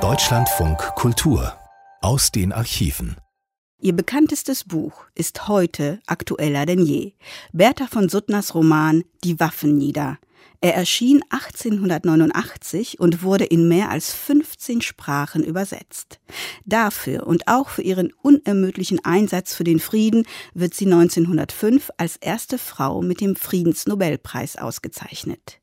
Deutschlandfunk Kultur aus den Archiven. Ihr bekanntestes Buch ist heute aktueller denn je. Bertha von Suttners Roman Die Waffen nieder. Er erschien 1889 und wurde in mehr als 15 Sprachen übersetzt. Dafür und auch für ihren unermüdlichen Einsatz für den Frieden wird sie 1905 als erste Frau mit dem Friedensnobelpreis ausgezeichnet.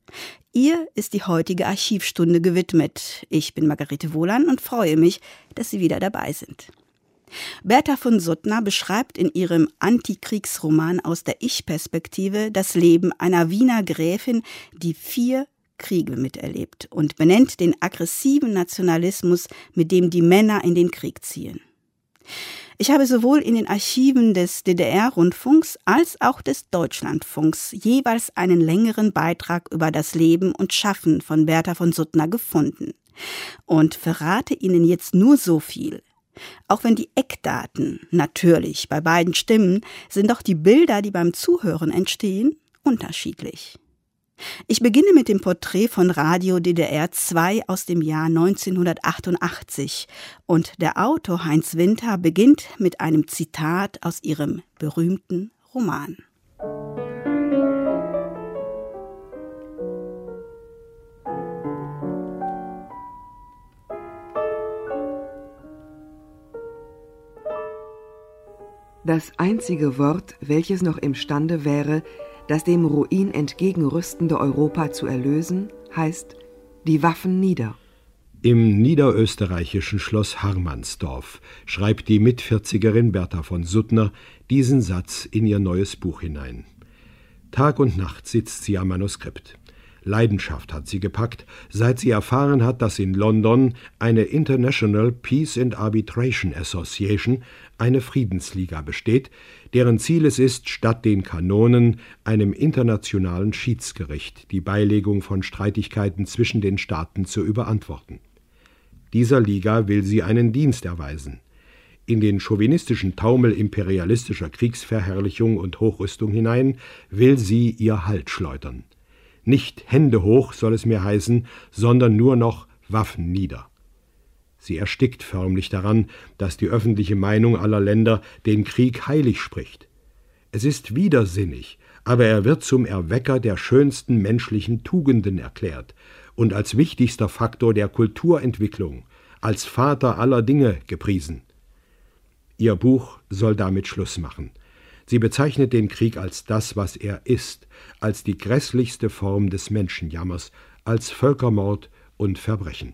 Ihr ist die heutige Archivstunde gewidmet. Ich bin Margarete Wohlan und freue mich, dass Sie wieder dabei sind. Bertha von Suttner beschreibt in ihrem Antikriegsroman aus der Ich-Perspektive das Leben einer Wiener Gräfin, die vier Kriege miterlebt und benennt den aggressiven Nationalismus, mit dem die Männer in den Krieg ziehen. Ich habe sowohl in den Archiven des DDR-Rundfunks als auch des Deutschlandfunks jeweils einen längeren Beitrag über das Leben und Schaffen von Bertha von Suttner gefunden und verrate Ihnen jetzt nur so viel. Auch wenn die Eckdaten natürlich bei beiden stimmen, sind doch die Bilder, die beim Zuhören entstehen, unterschiedlich. Ich beginne mit dem Porträt von Radio DDR 2 aus dem Jahr 1988 und der Autor Heinz Winter beginnt mit einem Zitat aus ihrem berühmten Roman. Das einzige Wort, welches noch imstande wäre, das dem Ruin entgegenrüstende Europa zu erlösen, heißt die Waffen nieder. Im niederösterreichischen Schloss Harmansdorf schreibt die Mitvierzigerin Bertha von Suttner diesen Satz in ihr neues Buch hinein. Tag und Nacht sitzt sie am Manuskript. Leidenschaft hat sie gepackt, seit sie erfahren hat, dass in London eine International Peace and Arbitration Association, eine Friedensliga besteht, deren Ziel es ist, statt den Kanonen einem internationalen Schiedsgericht die Beilegung von Streitigkeiten zwischen den Staaten zu überantworten. Dieser Liga will sie einen Dienst erweisen. In den chauvinistischen Taumel imperialistischer Kriegsverherrlichung und Hochrüstung hinein will sie ihr Halt schleudern. Nicht Hände hoch soll es mir heißen, sondern nur noch Waffen nieder. Sie erstickt förmlich daran, dass die öffentliche Meinung aller Länder den Krieg heilig spricht. Es ist widersinnig, aber er wird zum Erwecker der schönsten menschlichen Tugenden erklärt und als wichtigster Faktor der Kulturentwicklung, als Vater aller Dinge gepriesen. Ihr Buch soll damit Schluss machen. Sie bezeichnet den Krieg als das, was er ist, als die grässlichste Form des Menschenjammers, als Völkermord und Verbrechen.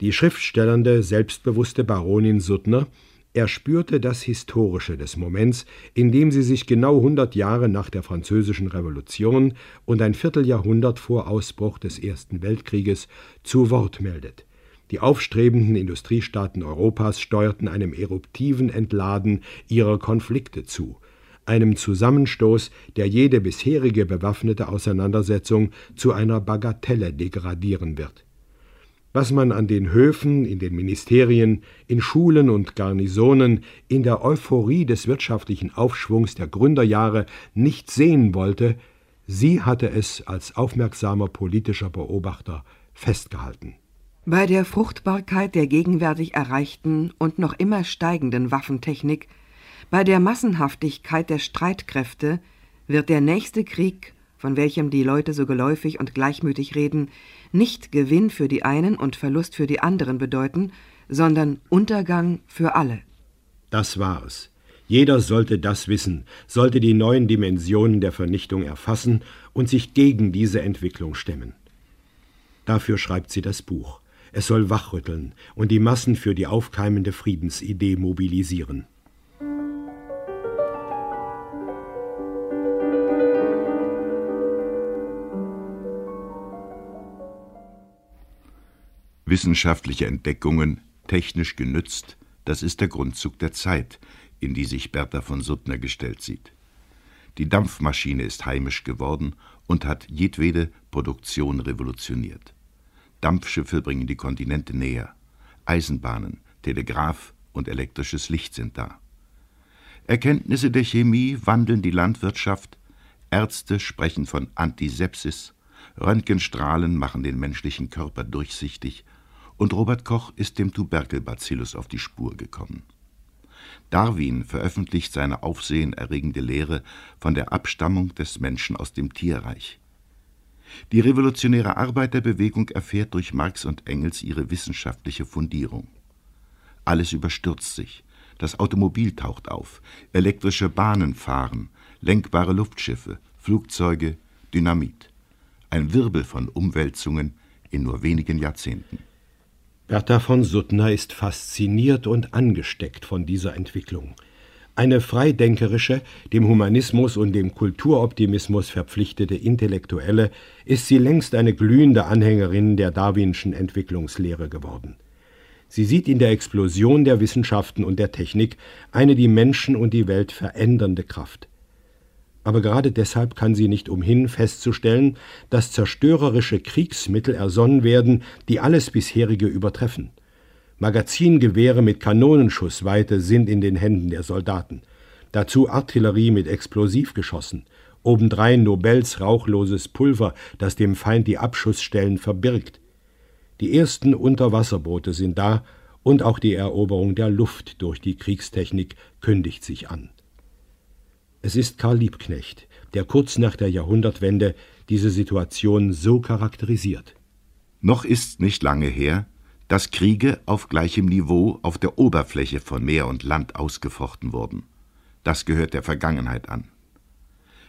Die schriftstellernde, selbstbewusste Baronin Suttner erspürte das Historische des Moments, in dem sie sich genau hundert Jahre nach der Französischen Revolution und ein Vierteljahrhundert vor Ausbruch des Ersten Weltkrieges zu Wort meldet. Die aufstrebenden Industriestaaten Europas steuerten einem eruptiven Entladen ihrer Konflikte zu, einem Zusammenstoß, der jede bisherige bewaffnete Auseinandersetzung zu einer Bagatelle degradieren wird. Was man an den Höfen, in den Ministerien, in Schulen und Garnisonen in der Euphorie des wirtschaftlichen Aufschwungs der Gründerjahre nicht sehen wollte, sie hatte es als aufmerksamer politischer Beobachter festgehalten. Bei der Fruchtbarkeit der gegenwärtig erreichten und noch immer steigenden Waffentechnik, bei der Massenhaftigkeit der Streitkräfte wird der nächste Krieg, von welchem die Leute so geläufig und gleichmütig reden, nicht Gewinn für die einen und Verlust für die anderen bedeuten, sondern Untergang für alle. Das war es. Jeder sollte das wissen, sollte die neuen Dimensionen der Vernichtung erfassen und sich gegen diese Entwicklung stemmen. Dafür schreibt sie das Buch. Es soll wachrütteln und die Massen für die aufkeimende Friedensidee mobilisieren. Wissenschaftliche Entdeckungen, technisch genützt, das ist der Grundzug der Zeit, in die sich Bertha von Suttner gestellt sieht. Die Dampfmaschine ist heimisch geworden und hat jedwede Produktion revolutioniert. Dampfschiffe bringen die Kontinente näher. Eisenbahnen, Telegraph und elektrisches Licht sind da. Erkenntnisse der Chemie wandeln die Landwirtschaft. Ärzte sprechen von Antisepsis. Röntgenstrahlen machen den menschlichen Körper durchsichtig, und Robert Koch ist dem Tuberkelbacillus auf die Spur gekommen. Darwin veröffentlicht seine aufsehenerregende Lehre von der Abstammung des Menschen aus dem Tierreich. Die revolutionäre Arbeiterbewegung erfährt durch Marx und Engels ihre wissenschaftliche Fundierung. Alles überstürzt sich. Das Automobil taucht auf, elektrische Bahnen fahren, lenkbare Luftschiffe, Flugzeuge, Dynamit. Ein Wirbel von Umwälzungen in nur wenigen Jahrzehnten. Bertha von Suttner ist fasziniert und angesteckt von dieser Entwicklung. Eine freidenkerische, dem Humanismus und dem Kulturoptimismus verpflichtete Intellektuelle ist sie längst eine glühende Anhängerin der darwinschen Entwicklungslehre geworden. Sie sieht in der Explosion der Wissenschaften und der Technik eine die Menschen und die Welt verändernde Kraft. Aber gerade deshalb kann sie nicht umhin festzustellen, dass zerstörerische Kriegsmittel ersonnen werden, die alles bisherige übertreffen. Magazingewehre mit Kanonenschussweite sind in den Händen der Soldaten. Dazu Artillerie mit Explosivgeschossen. Obendrein Nobels rauchloses Pulver, das dem Feind die Abschussstellen verbirgt. Die ersten Unterwasserboote sind da und auch die Eroberung der Luft durch die Kriegstechnik kündigt sich an. Es ist Karl Liebknecht, der kurz nach der Jahrhundertwende diese Situation so charakterisiert. Noch ist nicht lange her, dass Kriege auf gleichem Niveau auf der Oberfläche von Meer und Land ausgefochten wurden. Das gehört der Vergangenheit an.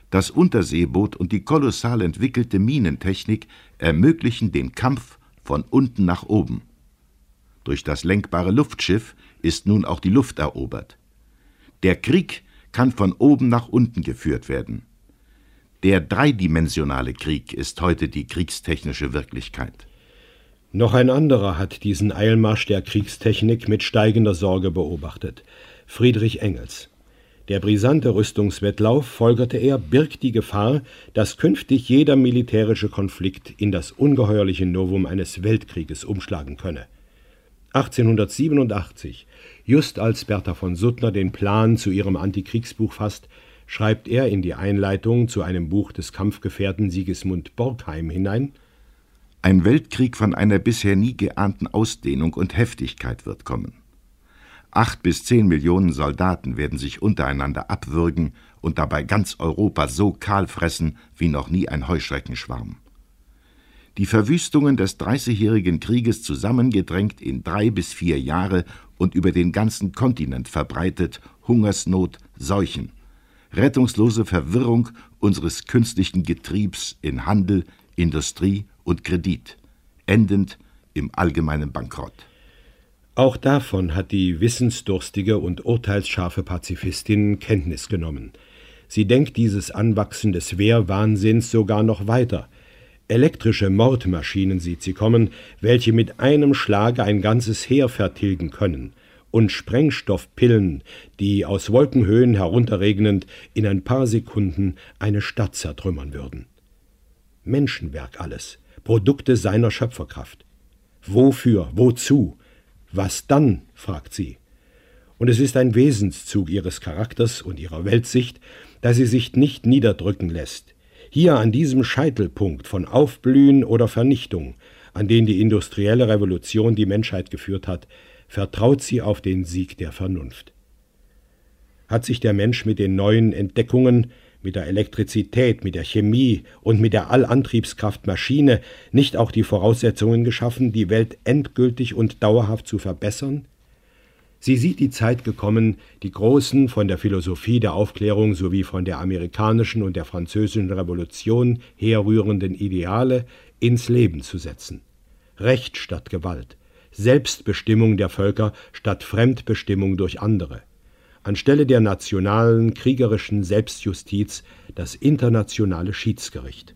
Das Unterseeboot und die kolossal entwickelte Minentechnik ermöglichen den Kampf von unten nach oben. Durch das lenkbare Luftschiff ist nun auch die Luft erobert. Der Krieg kann von oben nach unten geführt werden. Der dreidimensionale Krieg ist heute die kriegstechnische Wirklichkeit. Noch ein anderer hat diesen Eilmarsch der Kriegstechnik mit steigender Sorge beobachtet. Friedrich Engels. Der brisante Rüstungswettlauf, folgerte er, birgt die Gefahr, dass künftig jeder militärische Konflikt in das ungeheuerliche Novum eines Weltkrieges umschlagen könne. 1887 Just als Bertha von Suttner den Plan zu ihrem Antikriegsbuch fasst, schreibt er in die Einleitung zu einem Buch des Kampfgefährten Sigismund Borgheim hinein Ein Weltkrieg von einer bisher nie geahnten Ausdehnung und Heftigkeit wird kommen. Acht bis zehn Millionen Soldaten werden sich untereinander abwürgen und dabei ganz Europa so kahl fressen wie noch nie ein Heuschreckenschwarm die Verwüstungen des Dreißigjährigen Krieges zusammengedrängt in drei bis vier Jahre und über den ganzen Kontinent verbreitet, Hungersnot, Seuchen, rettungslose Verwirrung unseres künstlichen Getriebs in Handel, Industrie und Kredit, endend im allgemeinen Bankrott. Auch davon hat die wissensdurstige und urteilsscharfe Pazifistin Kenntnis genommen. Sie denkt dieses Anwachsen des Wehrwahnsinns sogar noch weiter – Elektrische Mordmaschinen sieht sie kommen, welche mit einem Schlage ein ganzes Heer vertilgen können, und Sprengstoffpillen, die aus Wolkenhöhen herunterregnend in ein paar Sekunden eine Stadt zertrümmern würden. Menschenwerk alles, Produkte seiner Schöpferkraft. Wofür, wozu, was dann, fragt sie. Und es ist ein Wesenszug ihres Charakters und ihrer Weltsicht, dass sie sich nicht niederdrücken lässt, hier an diesem Scheitelpunkt von Aufblühen oder Vernichtung, an den die industrielle Revolution die Menschheit geführt hat, vertraut sie auf den Sieg der Vernunft. Hat sich der Mensch mit den neuen Entdeckungen, mit der Elektrizität, mit der Chemie und mit der Allantriebskraft Maschine nicht auch die Voraussetzungen geschaffen, die Welt endgültig und dauerhaft zu verbessern? Sie sieht die Zeit gekommen, die großen von der Philosophie der Aufklärung sowie von der amerikanischen und der französischen Revolution herrührenden Ideale ins Leben zu setzen. Recht statt Gewalt, Selbstbestimmung der Völker statt Fremdbestimmung durch andere. Anstelle der nationalen kriegerischen Selbstjustiz das internationale Schiedsgericht.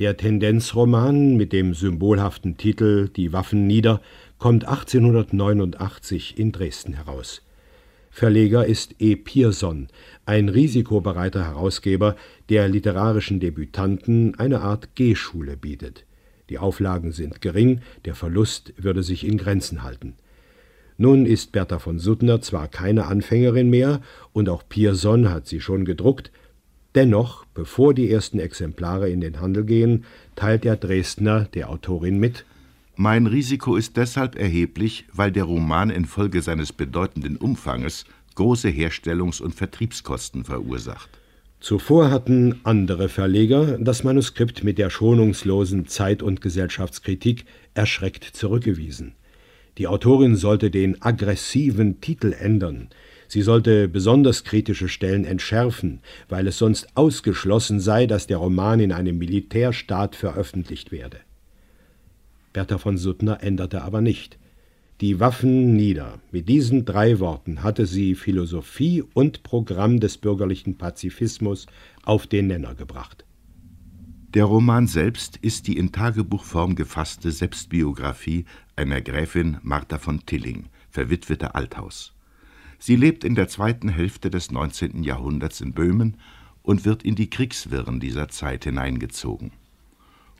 Der Tendenzroman mit dem symbolhaften Titel Die Waffen nieder kommt 1889 in Dresden heraus. Verleger ist E. Pierson, ein risikobereiter Herausgeber, der literarischen Debütanten eine Art G-Schule bietet. Die Auflagen sind gering, der Verlust würde sich in Grenzen halten. Nun ist Bertha von Suttner zwar keine Anfängerin mehr, und auch Pierson hat sie schon gedruckt, dennoch, bevor die ersten Exemplare in den Handel gehen, teilt der Dresdner der Autorin mit Mein Risiko ist deshalb erheblich, weil der Roman infolge seines bedeutenden Umfanges große Herstellungs- und Vertriebskosten verursacht. Zuvor hatten andere Verleger das Manuskript mit der schonungslosen Zeit- und Gesellschaftskritik erschreckt zurückgewiesen. Die Autorin sollte den aggressiven Titel ändern. Sie sollte besonders kritische Stellen entschärfen, weil es sonst ausgeschlossen sei, dass der Roman in einem Militärstaat veröffentlicht werde. Bertha von Suttner änderte aber nicht. Die Waffen nieder. Mit diesen drei Worten hatte sie Philosophie und Programm des bürgerlichen Pazifismus auf den Nenner gebracht. Der Roman selbst ist die in Tagebuchform gefasste Selbstbiografie einer Gräfin Martha von Tilling, verwitwete Althaus. Sie lebt in der zweiten Hälfte des 19. Jahrhunderts in Böhmen und wird in die Kriegswirren dieser Zeit hineingezogen.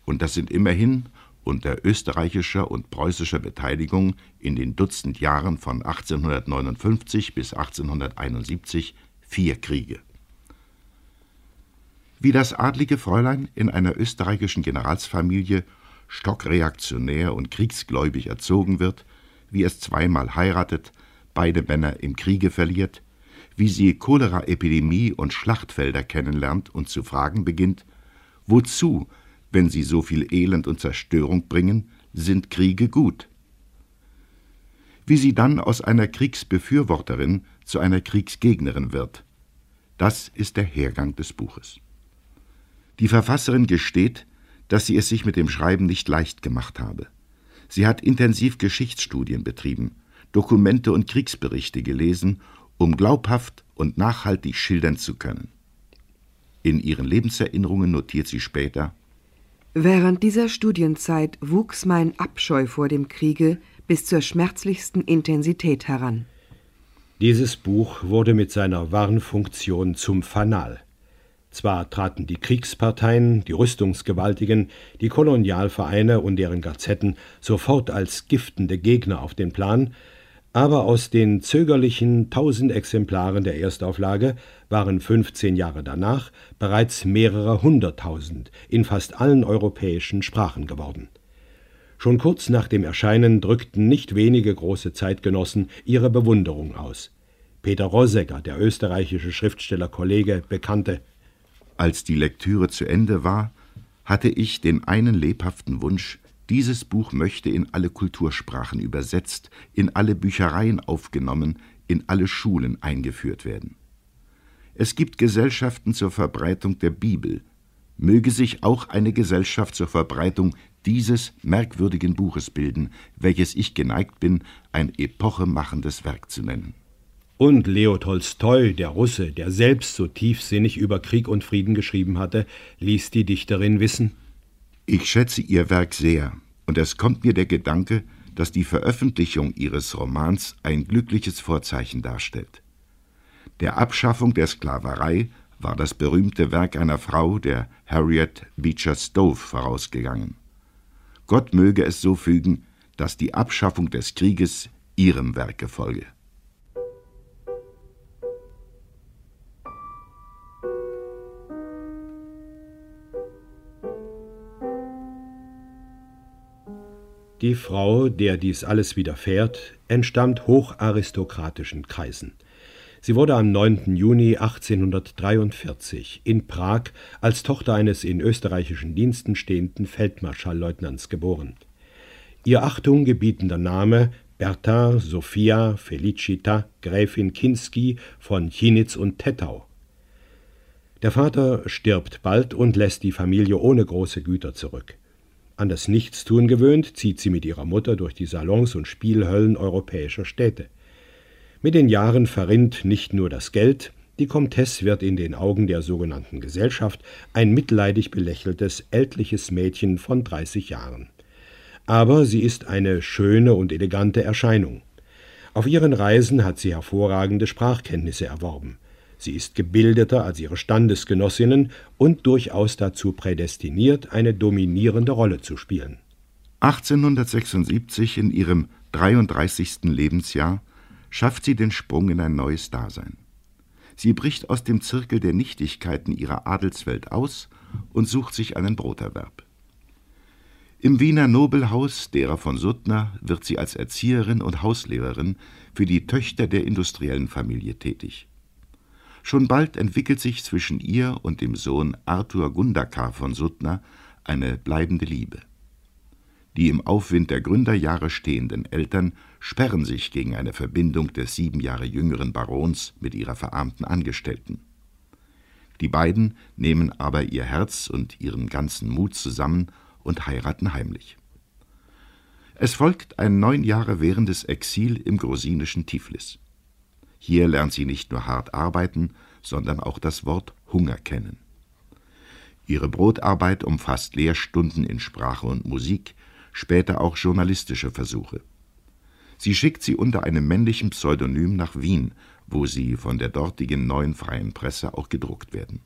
Und das sind immerhin unter österreichischer und preußischer Beteiligung in den Dutzend Jahren von 1859 bis 1871 vier Kriege. Wie das adlige Fräulein in einer österreichischen Generalsfamilie stockreaktionär und kriegsgläubig erzogen wird, wie es zweimal heiratet, beide Männer im Kriege verliert, wie sie Choleraepidemie und Schlachtfelder kennenlernt und zu fragen beginnt, wozu, wenn sie so viel Elend und Zerstörung bringen, sind Kriege gut. Wie sie dann aus einer Kriegsbefürworterin zu einer Kriegsgegnerin wird, das ist der Hergang des Buches. Die Verfasserin gesteht, dass sie es sich mit dem Schreiben nicht leicht gemacht habe. Sie hat intensiv Geschichtsstudien betrieben, Dokumente und Kriegsberichte gelesen, um glaubhaft und nachhaltig schildern zu können. In ihren Lebenserinnerungen notiert sie später Während dieser Studienzeit wuchs mein Abscheu vor dem Kriege bis zur schmerzlichsten Intensität heran. Dieses Buch wurde mit seiner Warnfunktion zum Fanal. Zwar traten die Kriegsparteien, die Rüstungsgewaltigen, die Kolonialvereine und deren Gazetten sofort als giftende Gegner auf den Plan, aber aus den zögerlichen tausend Exemplaren der Erstauflage waren 15 Jahre danach bereits mehrere hunderttausend in fast allen europäischen Sprachen geworden. Schon kurz nach dem Erscheinen drückten nicht wenige große Zeitgenossen ihre Bewunderung aus. Peter Rosegger, der österreichische Schriftstellerkollege, bekannte als die Lektüre zu Ende war, hatte ich den einen lebhaften Wunsch, dieses Buch möchte in alle Kultursprachen übersetzt, in alle Büchereien aufgenommen, in alle Schulen eingeführt werden. Es gibt Gesellschaften zur Verbreitung der Bibel. Möge sich auch eine Gesellschaft zur Verbreitung dieses merkwürdigen Buches bilden, welches ich geneigt bin, ein epochemachendes Werk zu nennen. Und Leo Tolstoi, der Russe, der selbst so tiefsinnig über Krieg und Frieden geschrieben hatte, ließ die Dichterin wissen Ich schätze ihr Werk sehr, und es kommt mir der Gedanke, dass die Veröffentlichung ihres Romans ein glückliches Vorzeichen darstellt. Der Abschaffung der Sklaverei war das berühmte Werk einer Frau, der Harriet Beecher Stowe, vorausgegangen. Gott möge es so fügen, dass die Abschaffung des Krieges ihrem Werke folge. Die Frau, der dies alles widerfährt, entstammt hocharistokratischen Kreisen. Sie wurde am 9. Juni 1843 in Prag als Tochter eines in österreichischen Diensten stehenden Feldmarschallleutnants geboren. Ihr Achtung gebietender Name Bertha Sophia Felicita Gräfin Kinski von Chinitz und Tettau. Der Vater stirbt bald und lässt die Familie ohne große Güter zurück. An das Nichtstun gewöhnt, zieht sie mit ihrer Mutter durch die Salons und Spielhöllen europäischer Städte. Mit den Jahren verrinnt nicht nur das Geld, die Komtesse wird in den Augen der sogenannten Gesellschaft ein mitleidig belächeltes, ältliches Mädchen von 30 Jahren. Aber sie ist eine schöne und elegante Erscheinung. Auf ihren Reisen hat sie hervorragende Sprachkenntnisse erworben. Sie ist gebildeter als ihre Standesgenossinnen und durchaus dazu prädestiniert, eine dominierende Rolle zu spielen. 1876 in ihrem 33. Lebensjahr schafft sie den Sprung in ein neues Dasein. Sie bricht aus dem Zirkel der Nichtigkeiten ihrer Adelswelt aus und sucht sich einen Broterwerb. Im Wiener Nobelhaus derer von Suttner wird sie als Erzieherin und Hauslehrerin für die Töchter der industriellen Familie tätig. Schon bald entwickelt sich zwischen ihr und dem Sohn Arthur Gundakar von Suttner eine bleibende Liebe. Die im Aufwind der Gründerjahre stehenden Eltern sperren sich gegen eine Verbindung des sieben Jahre jüngeren Barons mit ihrer verarmten Angestellten. Die beiden nehmen aber ihr Herz und ihren ganzen Mut zusammen und heiraten heimlich. Es folgt ein neun Jahre währendes Exil im grusinischen Tiflis. Hier lernt sie nicht nur hart arbeiten, sondern auch das Wort Hunger kennen. Ihre Brotarbeit umfasst Lehrstunden in Sprache und Musik, später auch journalistische Versuche. Sie schickt sie unter einem männlichen Pseudonym nach Wien, wo sie von der dortigen neuen freien Presse auch gedruckt werden.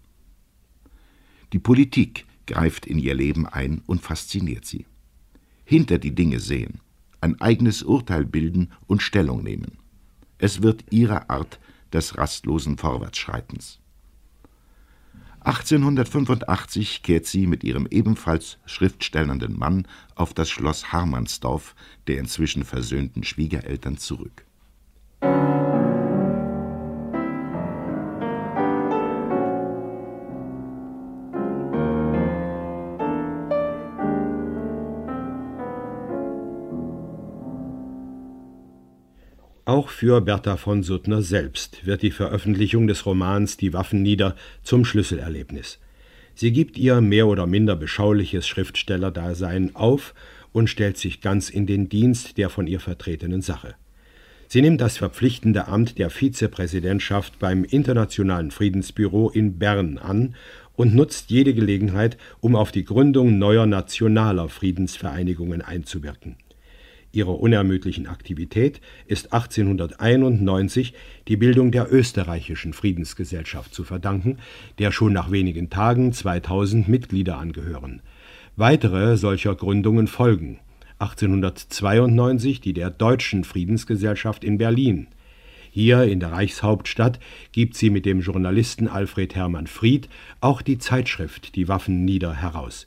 Die Politik greift in ihr Leben ein und fasziniert sie. Hinter die Dinge sehen, ein eigenes Urteil bilden und Stellung nehmen. Es wird ihre Art des rastlosen Vorwärtsschreitens. 1885 kehrt sie mit ihrem ebenfalls schriftstellenden Mann auf das Schloss Harmansdorf der inzwischen versöhnten Schwiegereltern zurück. Auch für Bertha von Suttner selbst wird die Veröffentlichung des Romans Die Waffen nieder zum Schlüsselerlebnis. Sie gibt ihr mehr oder minder beschauliches Schriftstellerdasein auf und stellt sich ganz in den Dienst der von ihr vertretenen Sache. Sie nimmt das verpflichtende Amt der Vizepräsidentschaft beim Internationalen Friedensbüro in Bern an und nutzt jede Gelegenheit, um auf die Gründung neuer nationaler Friedensvereinigungen einzuwirken. Ihrer unermüdlichen Aktivität ist 1891 die Bildung der Österreichischen Friedensgesellschaft zu verdanken, der schon nach wenigen Tagen 2000 Mitglieder angehören. Weitere solcher Gründungen folgen: 1892 die der Deutschen Friedensgesellschaft in Berlin. Hier in der Reichshauptstadt gibt sie mit dem Journalisten Alfred Hermann Fried auch die Zeitschrift Die Waffen nieder heraus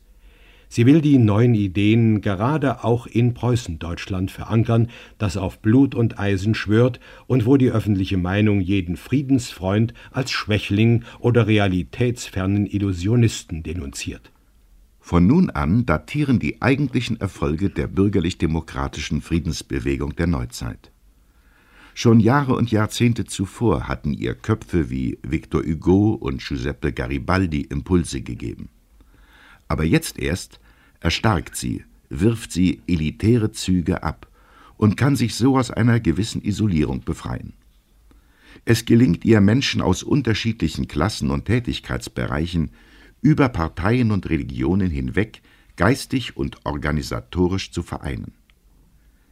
Sie will die neuen Ideen gerade auch in Preußendeutschland verankern, das auf Blut und Eisen schwört und wo die öffentliche Meinung jeden Friedensfreund als Schwächling oder realitätsfernen Illusionisten denunziert. Von nun an datieren die eigentlichen Erfolge der bürgerlich-demokratischen Friedensbewegung der Neuzeit. Schon Jahre und Jahrzehnte zuvor hatten ihr Köpfe wie Victor Hugo und Giuseppe Garibaldi Impulse gegeben. Aber jetzt erst erstarkt sie, wirft sie elitäre Züge ab und kann sich so aus einer gewissen Isolierung befreien. Es gelingt ihr, Menschen aus unterschiedlichen Klassen und Tätigkeitsbereichen über Parteien und Religionen hinweg geistig und organisatorisch zu vereinen.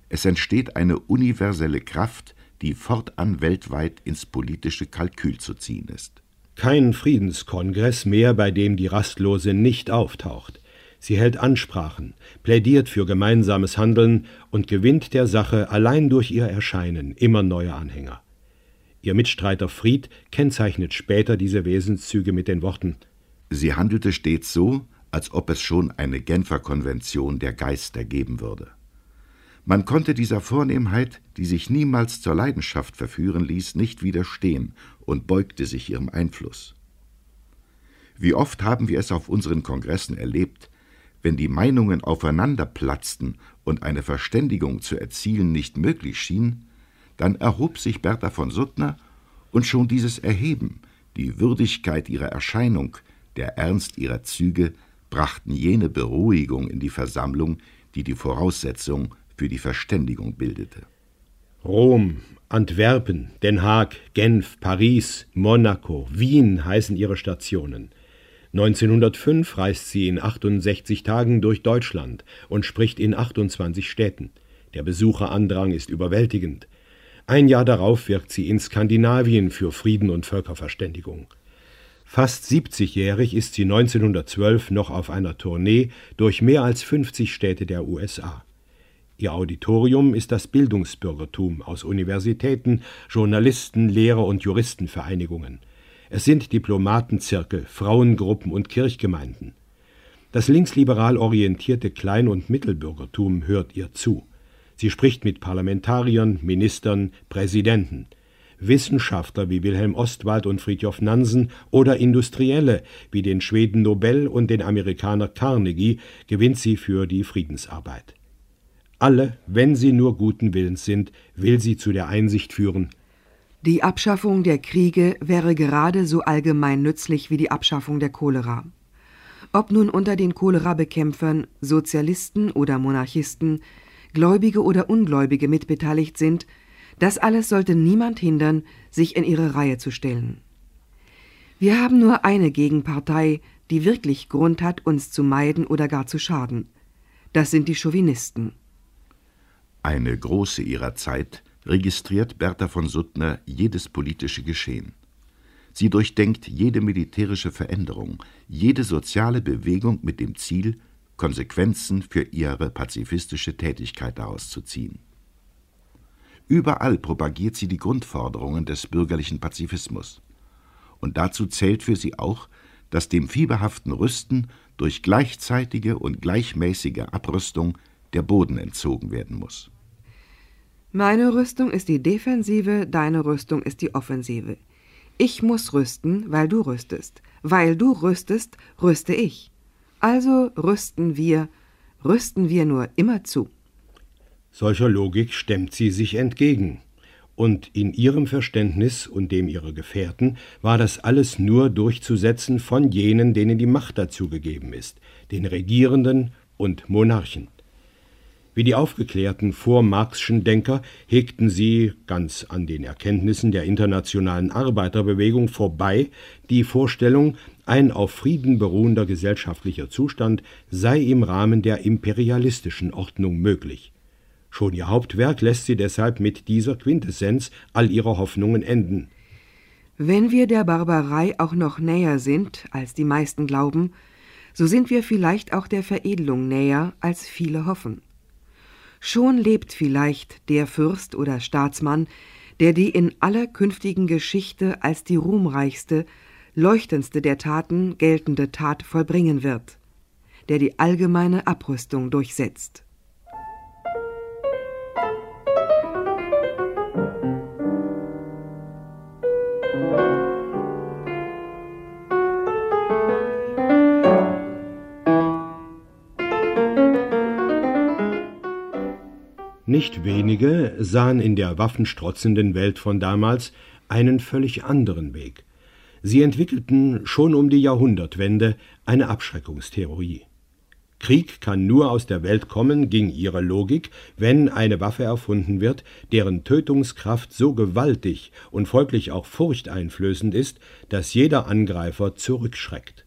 Es entsteht eine universelle Kraft, die fortan weltweit ins politische Kalkül zu ziehen ist. Kein Friedenskongress mehr, bei dem die Rastlose nicht auftaucht. Sie hält Ansprachen, plädiert für gemeinsames Handeln und gewinnt der Sache allein durch ihr Erscheinen immer neue Anhänger. Ihr Mitstreiter Fried kennzeichnet später diese Wesenszüge mit den Worten Sie handelte stets so, als ob es schon eine Genfer Konvention der Geister geben würde. Man konnte dieser Vornehmheit, die sich niemals zur Leidenschaft verführen ließ, nicht widerstehen und beugte sich ihrem Einfluss. Wie oft haben wir es auf unseren Kongressen erlebt, wenn die Meinungen aufeinanderplatzten und eine Verständigung zu erzielen nicht möglich schien, dann erhob sich Bertha von Suttner, und schon dieses Erheben, die Würdigkeit ihrer Erscheinung, der Ernst ihrer Züge brachten jene Beruhigung in die Versammlung, die die Voraussetzung für die Verständigung bildete. Rom, Antwerpen, Den Haag, Genf, Paris, Monaco, Wien heißen ihre Stationen. 1905 reist sie in 68 Tagen durch Deutschland und spricht in 28 Städten. Der Besucherandrang ist überwältigend. Ein Jahr darauf wirkt sie in Skandinavien für Frieden und Völkerverständigung. Fast 70-jährig ist sie 1912 noch auf einer Tournee durch mehr als 50 Städte der USA. Ihr Auditorium ist das Bildungsbürgertum aus Universitäten, Journalisten, Lehrer und Juristenvereinigungen. Es sind Diplomatenzirkel, Frauengruppen und Kirchgemeinden. Das linksliberal orientierte Klein- und Mittelbürgertum hört ihr zu. Sie spricht mit Parlamentariern, Ministern, Präsidenten. Wissenschaftler wie Wilhelm Ostwald und Fridtjof Nansen oder Industrielle wie den Schweden Nobel und den Amerikaner Carnegie gewinnt sie für die Friedensarbeit. Alle, wenn sie nur guten Willens sind, will sie zu der Einsicht führen, die Abschaffung der Kriege wäre gerade so allgemein nützlich wie die Abschaffung der Cholera. Ob nun unter den Cholera-Bekämpfern Sozialisten oder Monarchisten, Gläubige oder Ungläubige mitbeteiligt sind, das alles sollte niemand hindern, sich in ihre Reihe zu stellen. Wir haben nur eine Gegenpartei, die wirklich Grund hat, uns zu meiden oder gar zu schaden. Das sind die Chauvinisten. Eine große ihrer Zeit registriert Bertha von Suttner jedes politische Geschehen. Sie durchdenkt jede militärische Veränderung, jede soziale Bewegung mit dem Ziel, Konsequenzen für ihre pazifistische Tätigkeit daraus zu ziehen. Überall propagiert sie die Grundforderungen des bürgerlichen Pazifismus. Und dazu zählt für sie auch, dass dem fieberhaften Rüsten durch gleichzeitige und gleichmäßige Abrüstung der Boden entzogen werden muss. Meine Rüstung ist die Defensive, deine Rüstung ist die Offensive. Ich muss rüsten, weil du rüstest. Weil du rüstest, rüste ich. Also rüsten wir, rüsten wir nur immer zu. Solcher Logik stemmt sie sich entgegen. Und in ihrem Verständnis und dem ihrer Gefährten war das alles nur durchzusetzen von jenen, denen die Macht dazu gegeben ist, den Regierenden und Monarchen. Wie die aufgeklärten vormarxischen Denker hegten sie, ganz an den Erkenntnissen der internationalen Arbeiterbewegung vorbei, die Vorstellung, ein auf Frieden beruhender gesellschaftlicher Zustand sei im Rahmen der imperialistischen Ordnung möglich. Schon ihr Hauptwerk lässt sie deshalb mit dieser Quintessenz all ihrer Hoffnungen enden. Wenn wir der Barbarei auch noch näher sind, als die meisten glauben, so sind wir vielleicht auch der Veredelung näher, als viele hoffen. Schon lebt vielleicht der Fürst oder Staatsmann, der die in aller künftigen Geschichte als die ruhmreichste, leuchtendste der Taten geltende Tat vollbringen wird, der die allgemeine Abrüstung durchsetzt. Nicht wenige sahen in der waffenstrotzenden Welt von damals einen völlig anderen Weg. Sie entwickelten schon um die Jahrhundertwende eine Abschreckungstheorie. Krieg kann nur aus der Welt kommen, ging ihre Logik, wenn eine Waffe erfunden wird, deren Tötungskraft so gewaltig und folglich auch furchteinflößend ist, dass jeder Angreifer zurückschreckt.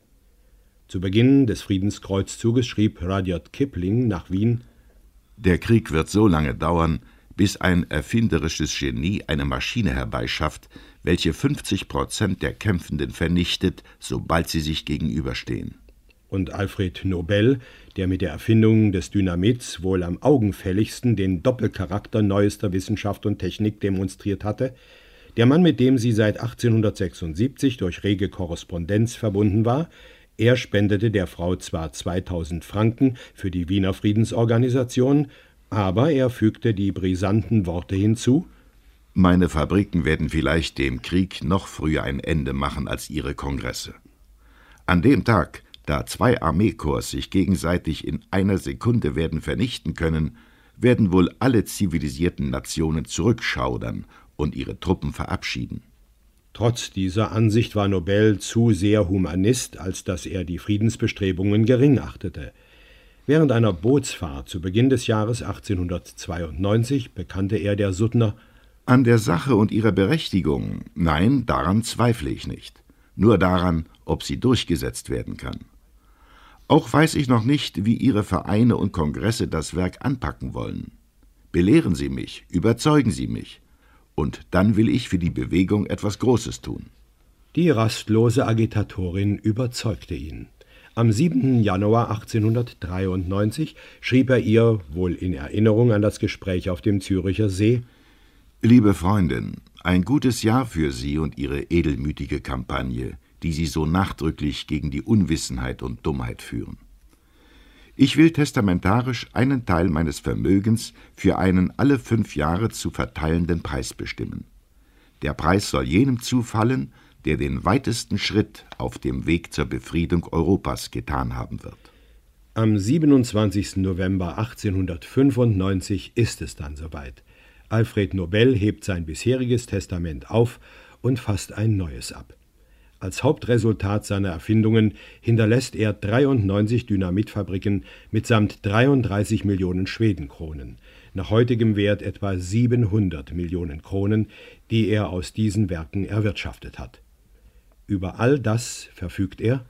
Zu Beginn des Friedenskreuzzuges schrieb Rudyard Kipling nach Wien der Krieg wird so lange dauern, bis ein erfinderisches Genie eine Maschine herbeischafft, welche 50 Prozent der Kämpfenden vernichtet, sobald sie sich gegenüberstehen. Und Alfred Nobel, der mit der Erfindung des Dynamits wohl am augenfälligsten den Doppelcharakter neuester Wissenschaft und Technik demonstriert hatte, der Mann, mit dem sie seit 1876 durch rege Korrespondenz verbunden war, er spendete der Frau zwar 2000 Franken für die Wiener Friedensorganisation, aber er fügte die brisanten Worte hinzu: Meine Fabriken werden vielleicht dem Krieg noch früher ein Ende machen als Ihre Kongresse. An dem Tag, da zwei Armeekorps sich gegenseitig in einer Sekunde werden vernichten können, werden wohl alle zivilisierten Nationen zurückschaudern und ihre Truppen verabschieden. Trotz dieser Ansicht war Nobel zu sehr Humanist, als dass er die Friedensbestrebungen gering achtete. Während einer Bootsfahrt zu Beginn des Jahres 1892 bekannte er der Suttner An der Sache und ihrer Berechtigung, nein, daran zweifle ich nicht, nur daran, ob sie durchgesetzt werden kann. Auch weiß ich noch nicht, wie Ihre Vereine und Kongresse das Werk anpacken wollen. Belehren Sie mich, überzeugen Sie mich, und dann will ich für die Bewegung etwas Großes tun. Die rastlose Agitatorin überzeugte ihn. Am 7. Januar 1893 schrieb er ihr, wohl in Erinnerung an das Gespräch auf dem Züricher See Liebe Freundin, ein gutes Jahr für Sie und Ihre edelmütige Kampagne, die Sie so nachdrücklich gegen die Unwissenheit und Dummheit führen. Ich will testamentarisch einen Teil meines Vermögens für einen alle fünf Jahre zu verteilenden Preis bestimmen. Der Preis soll jenem zufallen, der den weitesten Schritt auf dem Weg zur Befriedung Europas getan haben wird. Am 27. November 1895 ist es dann soweit. Alfred Nobel hebt sein bisheriges Testament auf und fasst ein neues ab. Als Hauptresultat seiner Erfindungen hinterlässt er 93 Dynamitfabriken mitsamt 33 Millionen Schwedenkronen, nach heutigem Wert etwa 700 Millionen Kronen, die er aus diesen Werken erwirtschaftet hat. Über all das verfügt er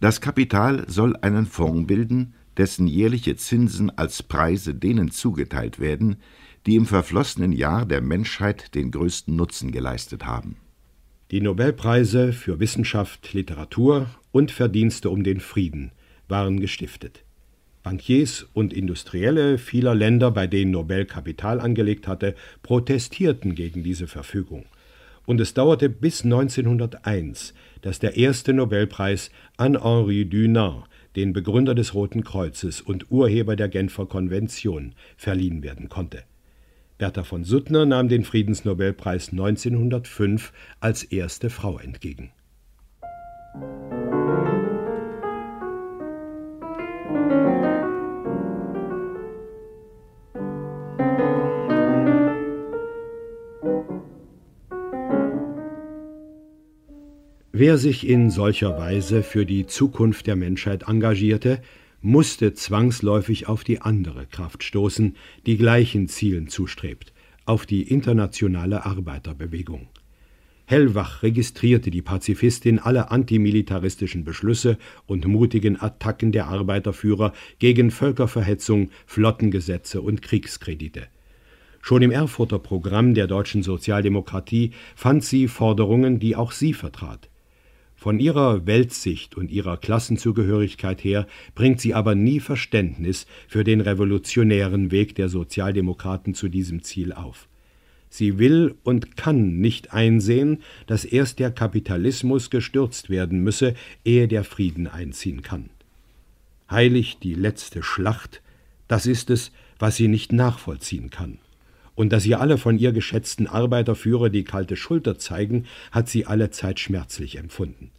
Das Kapital soll einen Fonds bilden, dessen jährliche Zinsen als Preise denen zugeteilt werden, die im verflossenen Jahr der Menschheit den größten Nutzen geleistet haben. Die Nobelpreise für Wissenschaft, Literatur und Verdienste um den Frieden waren gestiftet. Bankiers und Industrielle vieler Länder, bei denen Nobel Kapital angelegt hatte, protestierten gegen diese Verfügung. Und es dauerte bis 1901, dass der erste Nobelpreis an Henri Dunant, den Begründer des Roten Kreuzes und Urheber der Genfer Konvention, verliehen werden konnte. Bertha von Suttner nahm den Friedensnobelpreis 1905 als erste Frau entgegen. Wer sich in solcher Weise für die Zukunft der Menschheit engagierte, musste zwangsläufig auf die andere Kraft stoßen, die gleichen Zielen zustrebt, auf die internationale Arbeiterbewegung. Hellwach registrierte die Pazifistin alle antimilitaristischen Beschlüsse und mutigen Attacken der Arbeiterführer gegen Völkerverhetzung, Flottengesetze und Kriegskredite. Schon im Erfurter Programm der deutschen Sozialdemokratie fand sie Forderungen, die auch sie vertrat. Von ihrer Weltsicht und ihrer Klassenzugehörigkeit her bringt sie aber nie Verständnis für den revolutionären Weg der Sozialdemokraten zu diesem Ziel auf. Sie will und kann nicht einsehen, dass erst der Kapitalismus gestürzt werden müsse, ehe der Frieden einziehen kann. Heilig die letzte Schlacht, das ist es, was sie nicht nachvollziehen kann. Und dass ihr alle von ihr geschätzten Arbeiterführer die kalte Schulter zeigen, hat sie alle Zeit schmerzlich empfunden.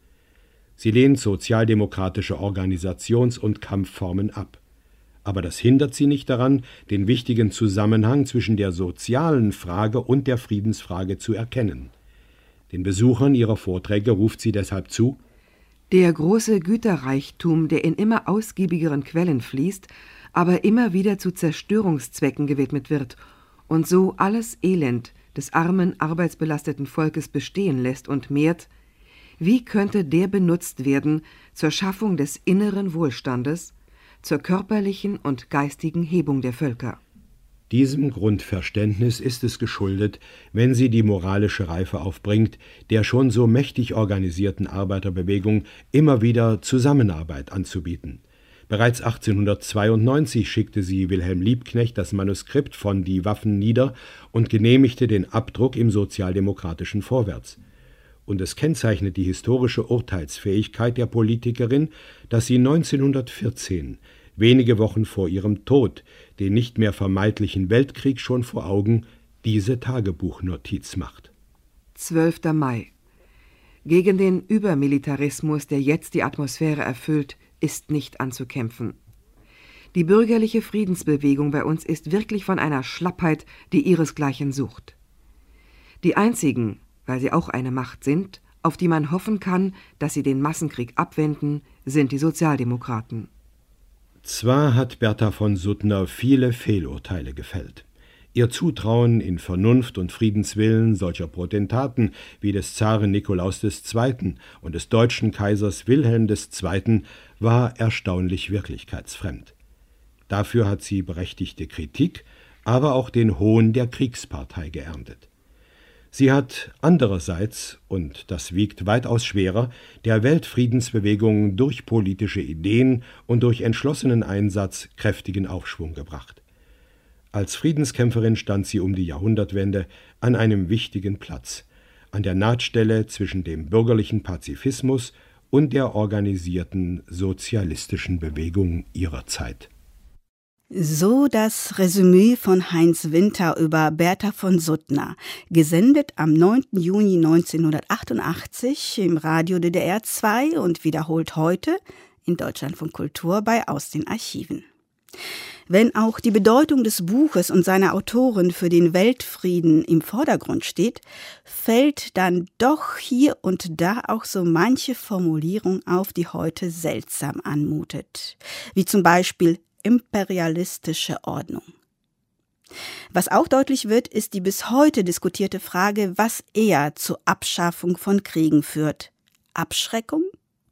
Sie lehnt sozialdemokratische Organisations- und Kampfformen ab. Aber das hindert sie nicht daran, den wichtigen Zusammenhang zwischen der sozialen Frage und der Friedensfrage zu erkennen. Den Besuchern ihrer Vorträge ruft sie deshalb zu Der große Güterreichtum, der in immer ausgiebigeren Quellen fließt, aber immer wieder zu Zerstörungszwecken gewidmet wird und so alles Elend des armen, arbeitsbelasteten Volkes bestehen lässt und mehrt, wie könnte der benutzt werden zur Schaffung des inneren Wohlstandes, zur körperlichen und geistigen Hebung der Völker? Diesem Grundverständnis ist es geschuldet, wenn sie die moralische Reife aufbringt, der schon so mächtig organisierten Arbeiterbewegung immer wieder Zusammenarbeit anzubieten – Bereits 1892 schickte sie Wilhelm Liebknecht das Manuskript von Die Waffen nieder und genehmigte den Abdruck im sozialdemokratischen Vorwärts. Und es kennzeichnet die historische Urteilsfähigkeit der Politikerin, dass sie 1914, wenige Wochen vor ihrem Tod, den nicht mehr vermeidlichen Weltkrieg schon vor Augen, diese Tagebuchnotiz macht. 12. Mai. Gegen den Übermilitarismus, der jetzt die Atmosphäre erfüllt, ist nicht anzukämpfen. Die bürgerliche Friedensbewegung bei uns ist wirklich von einer Schlappheit, die ihresgleichen sucht. Die einzigen, weil sie auch eine Macht sind, auf die man hoffen kann, dass sie den Massenkrieg abwenden, sind die Sozialdemokraten. Zwar hat Bertha von Suttner viele Fehlurteile gefällt. Ihr Zutrauen in Vernunft und Friedenswillen solcher Potentaten wie des Zaren Nikolaus II. und des deutschen Kaisers Wilhelm II. war erstaunlich wirklichkeitsfremd. Dafür hat sie berechtigte Kritik, aber auch den Hohn der Kriegspartei geerntet. Sie hat andererseits, und das wiegt weitaus schwerer, der Weltfriedensbewegung durch politische Ideen und durch entschlossenen Einsatz kräftigen Aufschwung gebracht. Als Friedenskämpferin stand sie um die Jahrhundertwende an einem wichtigen Platz, an der Nahtstelle zwischen dem bürgerlichen Pazifismus und der organisierten sozialistischen Bewegung ihrer Zeit. So das Resümee von Heinz Winter über Bertha von Suttner, gesendet am 9. Juni 1988 im Radio DDR 2 und wiederholt heute in Deutschland von Kultur bei Aus den Archiven. Wenn auch die Bedeutung des Buches und seiner Autorin für den Weltfrieden im Vordergrund steht, fällt dann doch hier und da auch so manche Formulierung auf, die heute seltsam anmutet, wie zum Beispiel imperialistische Ordnung. Was auch deutlich wird, ist die bis heute diskutierte Frage, was eher zur Abschaffung von Kriegen führt. Abschreckung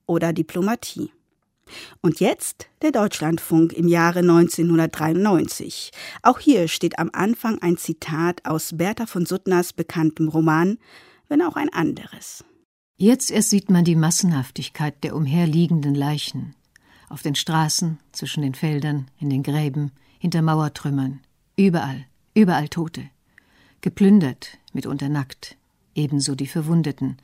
oder Diplomatie. Und jetzt der Deutschlandfunk im Jahre 1993. Auch hier steht am Anfang ein Zitat aus Bertha von Suttners bekanntem Roman, wenn auch ein anderes. Jetzt erst sieht man die Massenhaftigkeit der umherliegenden Leichen auf den Straßen, zwischen den Feldern, in den Gräben, hinter Mauertrümmern, überall, überall Tote. Geplündert, mitunter nackt, ebenso die Verwundeten.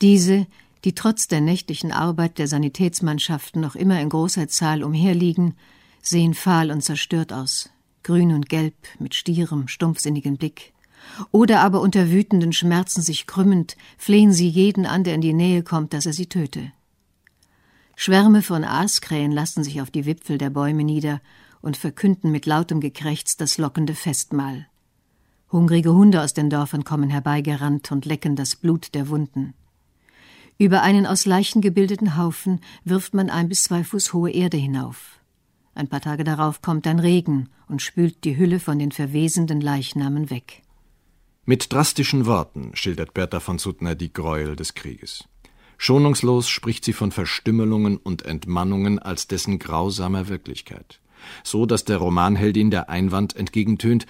Diese, die trotz der nächtlichen Arbeit der Sanitätsmannschaften noch immer in großer Zahl umherliegen, sehen fahl und zerstört aus, grün und gelb, mit stierem, stumpfsinnigen Blick. Oder aber unter wütenden Schmerzen sich krümmend, flehen sie jeden an, der in die Nähe kommt, dass er sie töte. Schwärme von Aaskrähen lassen sich auf die Wipfel der Bäume nieder und verkünden mit lautem Gekrächz das lockende Festmahl. Hungrige Hunde aus den Dörfern kommen herbeigerannt und lecken das Blut der Wunden. Über einen aus Leichen gebildeten Haufen wirft man ein bis zwei Fuß hohe Erde hinauf. Ein paar Tage darauf kommt ein Regen und spült die Hülle von den verwesenden Leichnamen weg. Mit drastischen Worten schildert Bertha von Suttner die Gräuel des Krieges. Schonungslos spricht sie von Verstümmelungen und Entmannungen als dessen grausamer Wirklichkeit. So dass der Romanheldin der Einwand entgegentönt,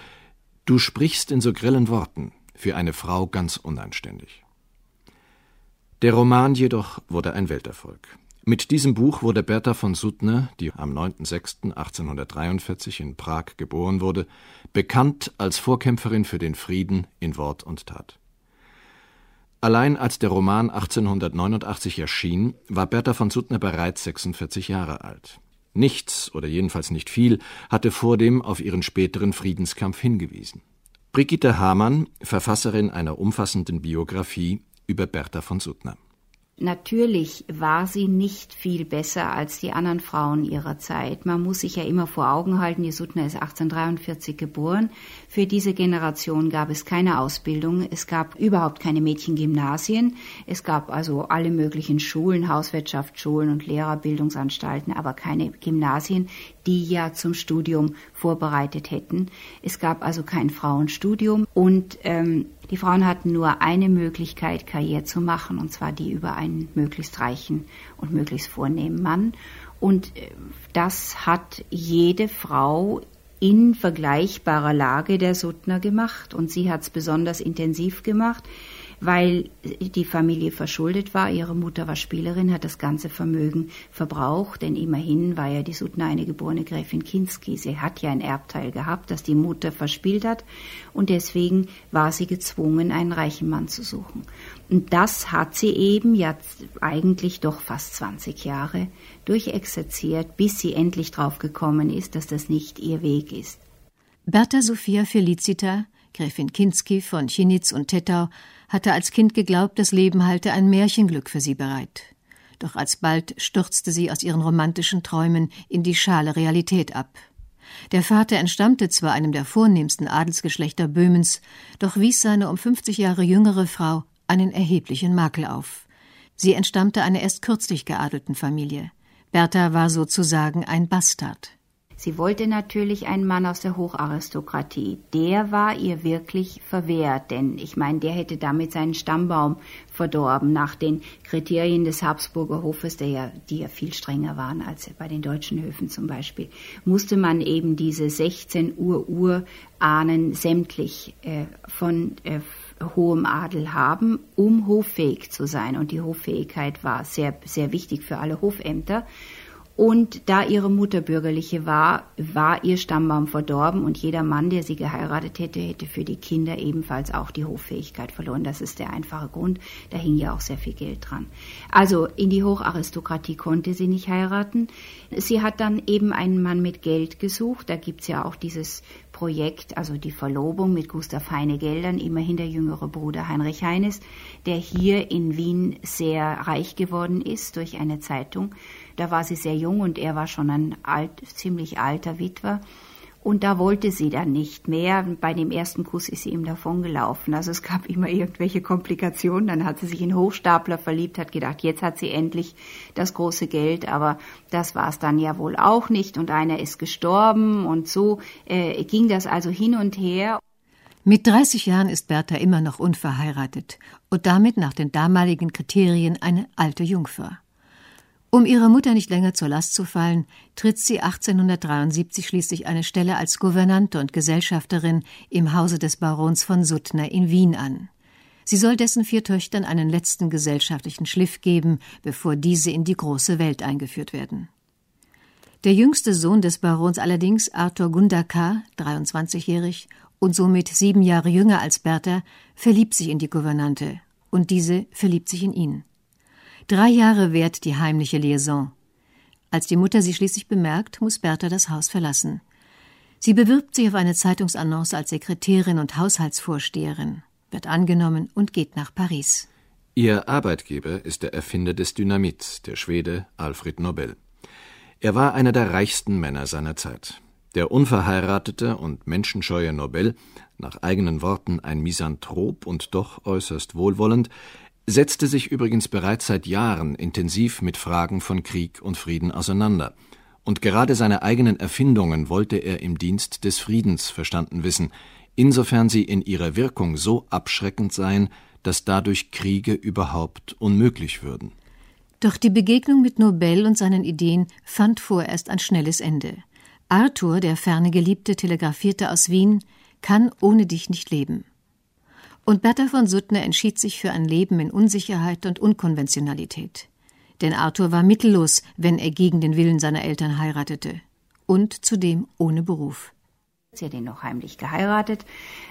du sprichst in so grillen Worten, für eine Frau ganz unanständig. Der Roman jedoch wurde ein Welterfolg. Mit diesem Buch wurde Bertha von Suttner, die am 9.06.1843 in Prag geboren wurde, bekannt als Vorkämpferin für den Frieden in Wort und Tat. Allein als der Roman 1889 erschien, war Bertha von Suttner bereits 46 Jahre alt. Nichts, oder jedenfalls nicht viel, hatte vor dem auf ihren späteren Friedenskampf hingewiesen. Brigitte Hamann, Verfasserin einer umfassenden Biografie über Bertha von Suttner. Natürlich war sie nicht viel besser als die anderen Frauen ihrer Zeit. Man muss sich ja immer vor Augen halten, die Suttner ist 1843 geboren. Für diese Generation gab es keine Ausbildung. Es gab überhaupt keine Mädchengymnasien. Es gab also alle möglichen Schulen, Hauswirtschaftsschulen und Lehrerbildungsanstalten, aber keine Gymnasien, die ja zum Studium vorbereitet hätten. Es gab also kein Frauenstudium und ähm, die Frauen hatten nur eine Möglichkeit, Karriere zu machen, und zwar die über einen möglichst reichen und möglichst vornehmen Mann. Und äh, das hat jede Frau in vergleichbarer Lage der Suttner gemacht. Und sie hat es besonders intensiv gemacht weil die Familie verschuldet war. Ihre Mutter war Spielerin, hat das ganze Vermögen verbraucht, denn immerhin war ja die Sutna eine geborene Gräfin Kinski. Sie hat ja ein Erbteil gehabt, das die Mutter verspielt hat und deswegen war sie gezwungen, einen reichen Mann zu suchen. Und das hat sie eben jetzt eigentlich doch fast 20 Jahre durchexerziert, bis sie endlich drauf gekommen ist, dass das nicht ihr Weg ist. Bertha Sophia Felicita, Gräfin Kinski von Chinitz und Tettau, hatte als Kind geglaubt, das Leben halte ein Märchenglück für sie bereit. Doch alsbald stürzte sie aus ihren romantischen Träumen in die schale Realität ab. Der Vater entstammte zwar einem der vornehmsten Adelsgeschlechter Böhmens, doch wies seine um 50 Jahre jüngere Frau einen erheblichen Makel auf. Sie entstammte einer erst kürzlich geadelten Familie. Bertha war sozusagen ein Bastard. Sie wollte natürlich einen Mann aus der Hocharistokratie. Der war ihr wirklich verwehrt, denn ich meine, der hätte damit seinen Stammbaum verdorben nach den Kriterien des Habsburger Hofes, der ja, die ja viel strenger waren als bei den deutschen Höfen zum Beispiel, musste man eben diese 16 Uhr Uhr Ahnen sämtlich äh, von äh, hohem Adel haben, um hoffähig zu sein. Und die Hoffähigkeit war sehr, sehr wichtig für alle Hofämter. Und da ihre Mutter bürgerliche war, war ihr Stammbaum verdorben und jeder Mann, der sie geheiratet hätte, hätte für die Kinder ebenfalls auch die Hoffähigkeit verloren. Das ist der einfache Grund. Da hing ja auch sehr viel Geld dran. Also in die Hocharistokratie konnte sie nicht heiraten. Sie hat dann eben einen Mann mit Geld gesucht. Da gibt's ja auch dieses Projekt, also die Verlobung mit Gustav Heine Geldern, immerhin der jüngere Bruder Heinrich Heines, der hier in Wien sehr reich geworden ist durch eine Zeitung. Da war sie sehr jung und er war schon ein alt, ziemlich alter Witwer. Und da wollte sie dann nicht mehr. Bei dem ersten Kuss ist sie ihm davongelaufen. Also es gab immer irgendwelche Komplikationen. Dann hat sie sich in Hochstapler verliebt, hat gedacht, jetzt hat sie endlich das große Geld. Aber das war es dann ja wohl auch nicht. Und einer ist gestorben. Und so äh, ging das also hin und her. Mit 30 Jahren ist Bertha immer noch unverheiratet und damit nach den damaligen Kriterien eine alte Jungfer. Um ihrer Mutter nicht länger zur Last zu fallen, tritt sie 1873 schließlich eine Stelle als Gouvernante und Gesellschafterin im Hause des Barons von Suttner in Wien an. Sie soll dessen vier Töchtern einen letzten gesellschaftlichen Schliff geben, bevor diese in die große Welt eingeführt werden. Der jüngste Sohn des Barons allerdings, Arthur Gundakar, 23-jährig und somit sieben Jahre jünger als Bertha, verliebt sich in die Gouvernante und diese verliebt sich in ihn. Drei Jahre währt die heimliche Liaison. Als die Mutter sie schließlich bemerkt, muss Bertha das Haus verlassen. Sie bewirbt sich auf eine Zeitungsannonce als Sekretärin und Haushaltsvorsteherin, wird angenommen und geht nach Paris. Ihr Arbeitgeber ist der Erfinder des Dynamits, der Schwede Alfred Nobel. Er war einer der reichsten Männer seiner Zeit. Der unverheiratete und menschenscheue Nobel, nach eigenen Worten ein Misanthrop und doch äußerst wohlwollend, setzte sich übrigens bereits seit Jahren intensiv mit Fragen von Krieg und Frieden auseinander, und gerade seine eigenen Erfindungen wollte er im Dienst des Friedens verstanden wissen, insofern sie in ihrer Wirkung so abschreckend seien, dass dadurch Kriege überhaupt unmöglich würden. Doch die Begegnung mit Nobel und seinen Ideen fand vorerst ein schnelles Ende. Arthur, der ferne Geliebte, telegrafierte aus Wien, kann ohne dich nicht leben. Und Bertha von Suttner entschied sich für ein Leben in Unsicherheit und Unkonventionalität. Denn Arthur war mittellos, wenn er gegen den Willen seiner Eltern heiratete. Und zudem ohne Beruf. Sie hat ihn noch heimlich geheiratet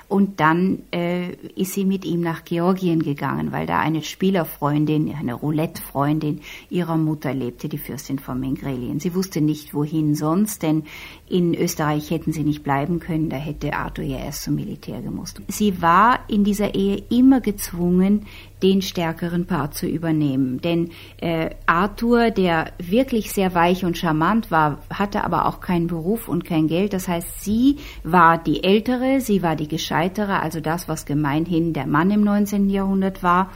und dann äh, ist sie mit ihm nach Georgien gegangen, weil da eine Spielerfreundin, eine Roulette-Freundin ihrer Mutter lebte, die Fürstin von Mingrelien. Sie wusste nicht, wohin sonst, denn in Österreich hätten sie nicht bleiben können, da hätte Arthur ja erst zum Militär gemusst. Sie war in dieser Ehe immer gezwungen, den stärkeren Part zu übernehmen. Denn äh, Arthur, der wirklich sehr weich und charmant war, hatte aber auch keinen Beruf und kein Geld. Das heißt, sie war die Ältere, sie war die Gescheitere, also das, was gemeinhin der Mann im 19. Jahrhundert war.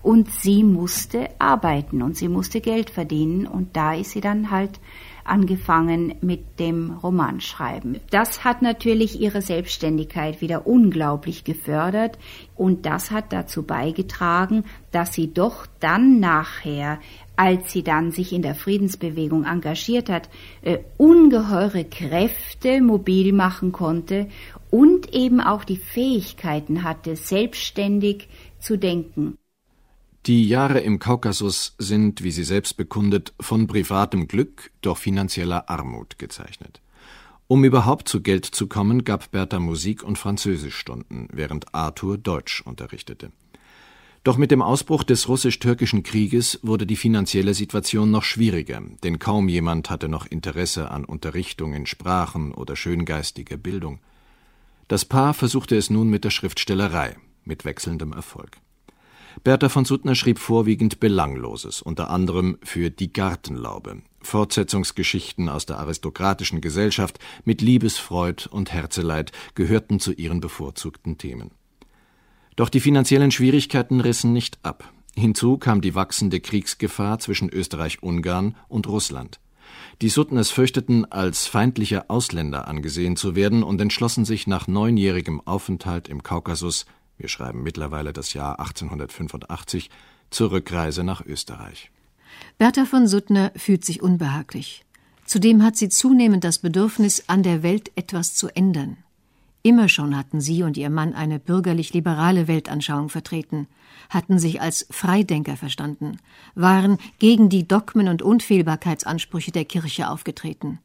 Und sie musste arbeiten und sie musste Geld verdienen. Und da ist sie dann halt angefangen mit dem Romanschreiben. Das hat natürlich ihre Selbstständigkeit wieder unglaublich gefördert und das hat dazu beigetragen, dass sie doch dann nachher als sie dann sich in der Friedensbewegung engagiert hat, äh, ungeheure Kräfte mobil machen konnte und eben auch die Fähigkeiten hatte, selbstständig zu denken. Die Jahre im Kaukasus sind, wie sie selbst bekundet, von privatem Glück, doch finanzieller Armut gezeichnet. Um überhaupt zu Geld zu kommen, gab Bertha Musik- und Französischstunden, während Arthur Deutsch unterrichtete. Doch mit dem Ausbruch des russisch-türkischen Krieges wurde die finanzielle Situation noch schwieriger, denn kaum jemand hatte noch Interesse an Unterrichtung in Sprachen oder schöngeistiger Bildung. Das Paar versuchte es nun mit der Schriftstellerei, mit wechselndem Erfolg. Bertha von Suttner schrieb vorwiegend Belangloses, unter anderem für Die Gartenlaube, Fortsetzungsgeschichten aus der aristokratischen Gesellschaft mit Liebesfreud und Herzeleid gehörten zu ihren bevorzugten Themen. Doch die finanziellen Schwierigkeiten rissen nicht ab. Hinzu kam die wachsende Kriegsgefahr zwischen Österreich-Ungarn und Russland. Die Suttners fürchteten, als feindliche Ausländer angesehen zu werden und entschlossen sich nach neunjährigem Aufenthalt im Kaukasus wir schreiben mittlerweile das Jahr 1885, zur Rückreise nach Österreich. Bertha von Suttner fühlt sich unbehaglich. Zudem hat sie zunehmend das Bedürfnis, an der Welt etwas zu ändern. Immer schon hatten sie und ihr Mann eine bürgerlich-liberale Weltanschauung vertreten, hatten sich als Freidenker verstanden, waren gegen die Dogmen und Unfehlbarkeitsansprüche der Kirche aufgetreten.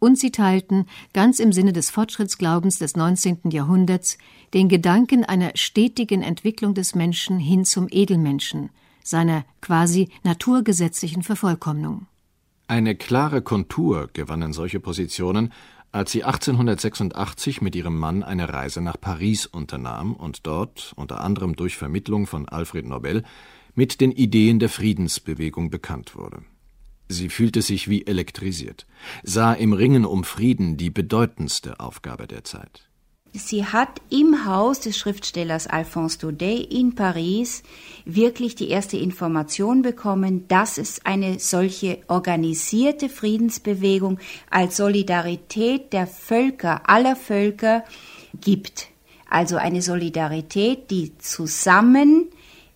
Und sie teilten, ganz im Sinne des Fortschrittsglaubens des 19. Jahrhunderts, den Gedanken einer stetigen Entwicklung des Menschen hin zum Edelmenschen, seiner quasi naturgesetzlichen Vervollkommnung. Eine klare Kontur gewannen solche Positionen, als sie 1886 mit ihrem Mann eine Reise nach Paris unternahm und dort, unter anderem durch Vermittlung von Alfred Nobel, mit den Ideen der Friedensbewegung bekannt wurde. Sie fühlte sich wie elektrisiert, sah im Ringen um Frieden die bedeutendste Aufgabe der Zeit. Sie hat im Haus des Schriftstellers Alphonse Daudet in Paris wirklich die erste Information bekommen, dass es eine solche organisierte Friedensbewegung als Solidarität der Völker, aller Völker gibt. Also eine Solidarität, die zusammen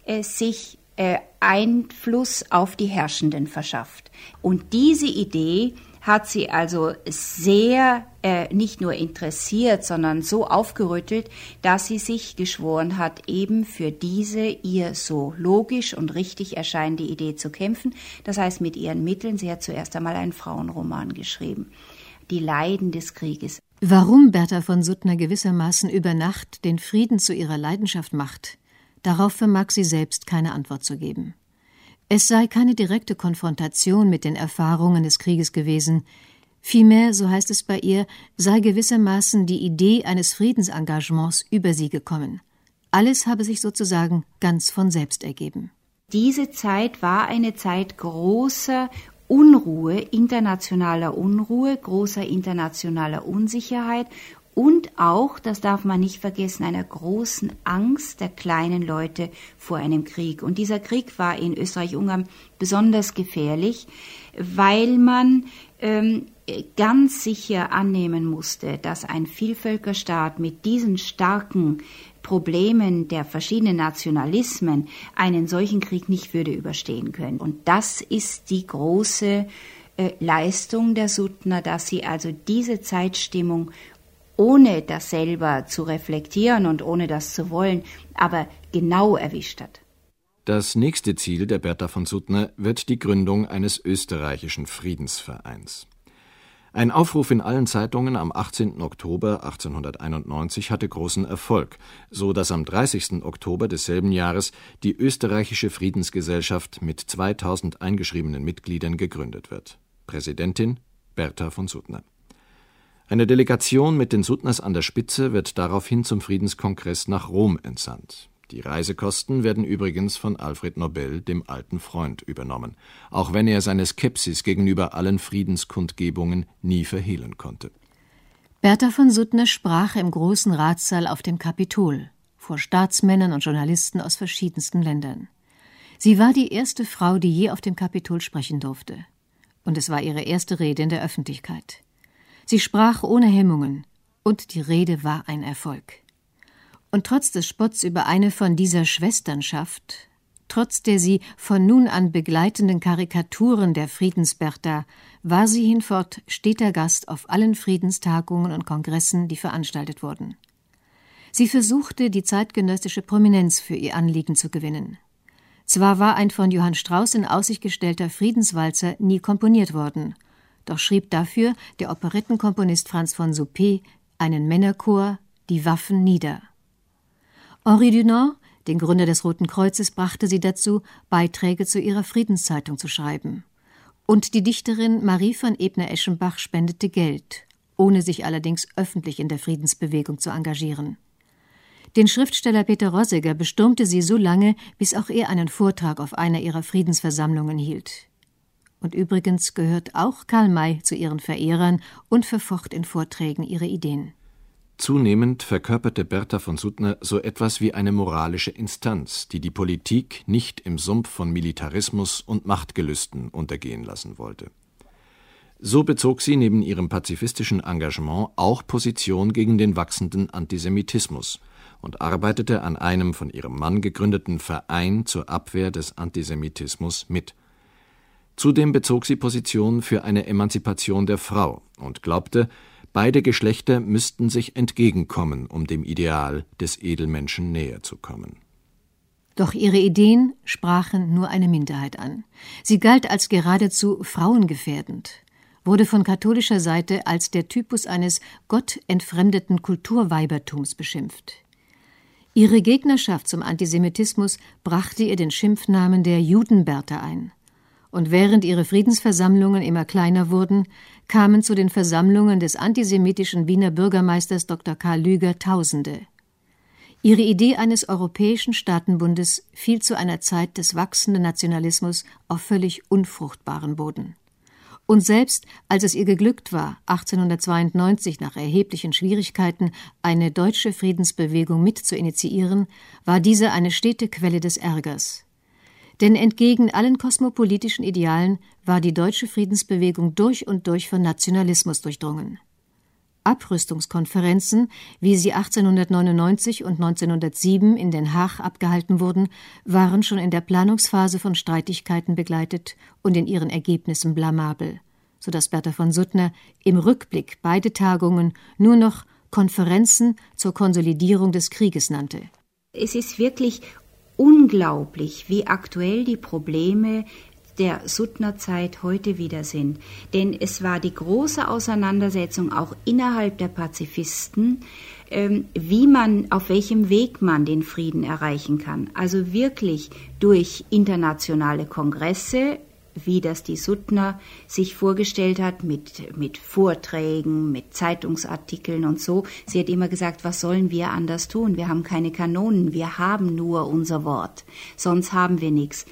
äh, sich äh, Einfluss auf die Herrschenden verschafft. Und diese Idee hat sie also sehr äh, nicht nur interessiert, sondern so aufgerüttelt, dass sie sich geschworen hat, eben für diese ihr so logisch und richtig erscheinende Idee zu kämpfen. Das heißt, mit ihren Mitteln, sie hat zuerst einmal einen Frauenroman geschrieben. Die Leiden des Krieges. Warum Bertha von Suttner gewissermaßen über Nacht den Frieden zu ihrer Leidenschaft macht, darauf vermag sie selbst keine Antwort zu geben. Es sei keine direkte Konfrontation mit den Erfahrungen des Krieges gewesen, vielmehr, so heißt es bei ihr, sei gewissermaßen die Idee eines Friedensengagements über sie gekommen. Alles habe sich sozusagen ganz von selbst ergeben. Diese Zeit war eine Zeit großer Unruhe, internationaler Unruhe, großer internationaler Unsicherheit und auch, das darf man nicht vergessen, einer großen Angst der kleinen Leute vor einem Krieg. Und dieser Krieg war in Österreich-Ungarn besonders gefährlich, weil man ähm, ganz sicher annehmen musste, dass ein Vielvölkerstaat mit diesen starken Problemen der verschiedenen Nationalismen einen solchen Krieg nicht würde überstehen können. Und das ist die große äh, Leistung der Suttner, dass sie also diese Zeitstimmung ohne das selber zu reflektieren und ohne das zu wollen, aber genau erwischt hat. Das nächste Ziel der Bertha von Suttner wird die Gründung eines österreichischen Friedensvereins. Ein Aufruf in allen Zeitungen am 18. Oktober 1891 hatte großen Erfolg, so dass am 30. Oktober desselben Jahres die österreichische Friedensgesellschaft mit 2000 eingeschriebenen Mitgliedern gegründet wird. Präsidentin Bertha von Suttner. Eine Delegation mit den Suttners an der Spitze wird daraufhin zum Friedenskongress nach Rom entsandt. Die Reisekosten werden übrigens von Alfred Nobel, dem alten Freund, übernommen, auch wenn er seine Skepsis gegenüber allen Friedenskundgebungen nie verhehlen konnte. Bertha von Suttner sprach im großen Ratssaal auf dem Kapitol vor Staatsmännern und Journalisten aus verschiedensten Ländern. Sie war die erste Frau, die je auf dem Kapitol sprechen durfte. Und es war ihre erste Rede in der Öffentlichkeit. Sie sprach ohne Hemmungen, und die Rede war ein Erfolg. Und trotz des Spotts über eine von dieser Schwesternschaft, trotz der sie von nun an begleitenden Karikaturen der Friedensbertha, war sie hinfort steter Gast auf allen Friedenstagungen und Kongressen, die veranstaltet wurden. Sie versuchte, die zeitgenössische Prominenz für ihr Anliegen zu gewinnen. Zwar war ein von Johann Strauss in Aussicht gestellter Friedenswalzer nie komponiert worden, doch schrieb dafür der Operettenkomponist Franz von Suppé einen Männerchor Die Waffen nieder. Henri Dunant, den Gründer des Roten Kreuzes, brachte sie dazu, Beiträge zu ihrer Friedenszeitung zu schreiben. Und die Dichterin Marie von Ebner-Eschenbach spendete Geld, ohne sich allerdings öffentlich in der Friedensbewegung zu engagieren. Den Schriftsteller Peter Rossiger bestürmte sie so lange, bis auch er einen Vortrag auf einer ihrer Friedensversammlungen hielt. Und übrigens gehört auch Karl May zu ihren Verehrern und verfocht in Vorträgen ihre Ideen. Zunehmend verkörperte Bertha von Suttner so etwas wie eine moralische Instanz, die die Politik nicht im Sumpf von Militarismus und Machtgelüsten untergehen lassen wollte. So bezog sie neben ihrem pazifistischen Engagement auch Position gegen den wachsenden Antisemitismus und arbeitete an einem von ihrem Mann gegründeten Verein zur Abwehr des Antisemitismus mit Zudem bezog sie Position für eine Emanzipation der Frau und glaubte, Beide Geschlechter müssten sich entgegenkommen, um dem Ideal des Edelmenschen näher zu kommen. Doch ihre Ideen sprachen nur eine Minderheit an. Sie galt als geradezu frauengefährdend, wurde von katholischer Seite als der Typus eines gottentfremdeten Kulturweibertums beschimpft. Ihre Gegnerschaft zum Antisemitismus brachte ihr den Schimpfnamen der Judenberta ein. Und während ihre Friedensversammlungen immer kleiner wurden, kamen zu den Versammlungen des antisemitischen Wiener Bürgermeisters Dr. Karl Lüger Tausende. Ihre Idee eines europäischen Staatenbundes fiel zu einer Zeit des wachsenden Nationalismus auf völlig unfruchtbaren Boden. Und selbst als es ihr geglückt war, 1892 nach erheblichen Schwierigkeiten eine deutsche Friedensbewegung mit zu initiieren, war diese eine stete Quelle des Ärgers. Denn entgegen allen kosmopolitischen Idealen war die deutsche Friedensbewegung durch und durch von Nationalismus durchdrungen. Abrüstungskonferenzen, wie sie 1899 und 1907 in Den Haag abgehalten wurden, waren schon in der Planungsphase von Streitigkeiten begleitet und in ihren Ergebnissen blamabel, so dass Bertha von Suttner im Rückblick beide Tagungen nur noch Konferenzen zur Konsolidierung des Krieges nannte. Es ist wirklich unglaublich, wie aktuell die Probleme der Suttner Zeit heute wieder sind. Denn es war die große Auseinandersetzung auch innerhalb der Pazifisten, ähm, wie man, auf welchem Weg man den Frieden erreichen kann. Also wirklich durch internationale Kongresse, wie das die Suttner sich vorgestellt hat, mit, mit Vorträgen, mit Zeitungsartikeln und so. Sie hat immer gesagt, was sollen wir anders tun? Wir haben keine Kanonen, wir haben nur unser Wort, sonst haben wir nichts.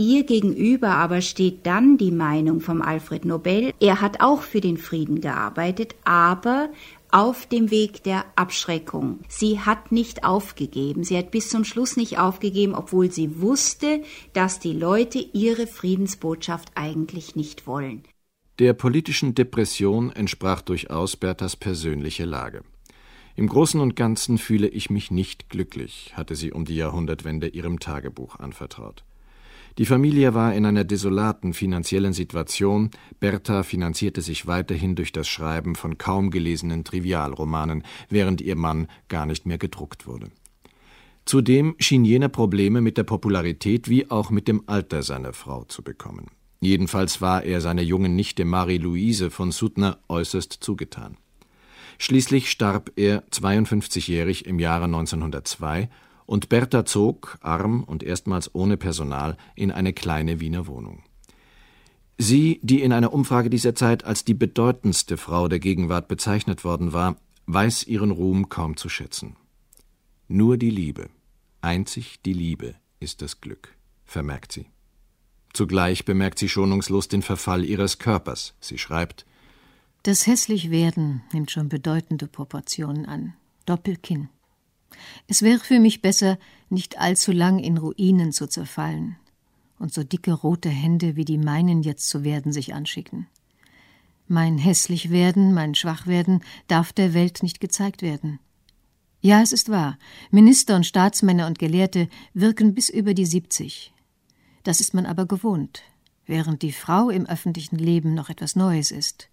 Ihr gegenüber aber steht dann die Meinung vom Alfred Nobel. Er hat auch für den Frieden gearbeitet, aber auf dem Weg der Abschreckung. Sie hat nicht aufgegeben. Sie hat bis zum Schluss nicht aufgegeben, obwohl sie wusste, dass die Leute ihre Friedensbotschaft eigentlich nicht wollen. Der politischen Depression entsprach durchaus Berthas persönliche Lage. Im Großen und Ganzen fühle ich mich nicht glücklich, hatte sie um die Jahrhundertwende ihrem Tagebuch anvertraut. Die Familie war in einer desolaten finanziellen Situation, Bertha finanzierte sich weiterhin durch das Schreiben von kaum gelesenen Trivialromanen, während ihr Mann gar nicht mehr gedruckt wurde. Zudem schien jener Probleme mit der Popularität wie auch mit dem Alter seiner Frau zu bekommen. Jedenfalls war er seiner jungen Nichte Marie-Louise von Suttner äußerst zugetan. Schließlich starb er 52-jährig im Jahre 1902 und Bertha zog, arm und erstmals ohne Personal, in eine kleine Wiener Wohnung. Sie, die in einer Umfrage dieser Zeit als die bedeutendste Frau der Gegenwart bezeichnet worden war, weiß ihren Ruhm kaum zu schätzen. Nur die Liebe, einzig die Liebe ist das Glück, vermerkt sie. Zugleich bemerkt sie schonungslos den Verfall ihres Körpers. Sie schreibt Das Hässlichwerden nimmt schon bedeutende Proportionen an. Doppelkinn, es wäre für mich besser, nicht allzu lang in Ruinen zu zerfallen und so dicke rote Hände wie die meinen jetzt zu werden sich anschicken. Mein hässlich werden, mein Schwachwerden darf der Welt nicht gezeigt werden. Ja, es ist wahr, Minister und Staatsmänner und Gelehrte wirken bis über die siebzig. Das ist man aber gewohnt, während die Frau im öffentlichen Leben noch etwas Neues ist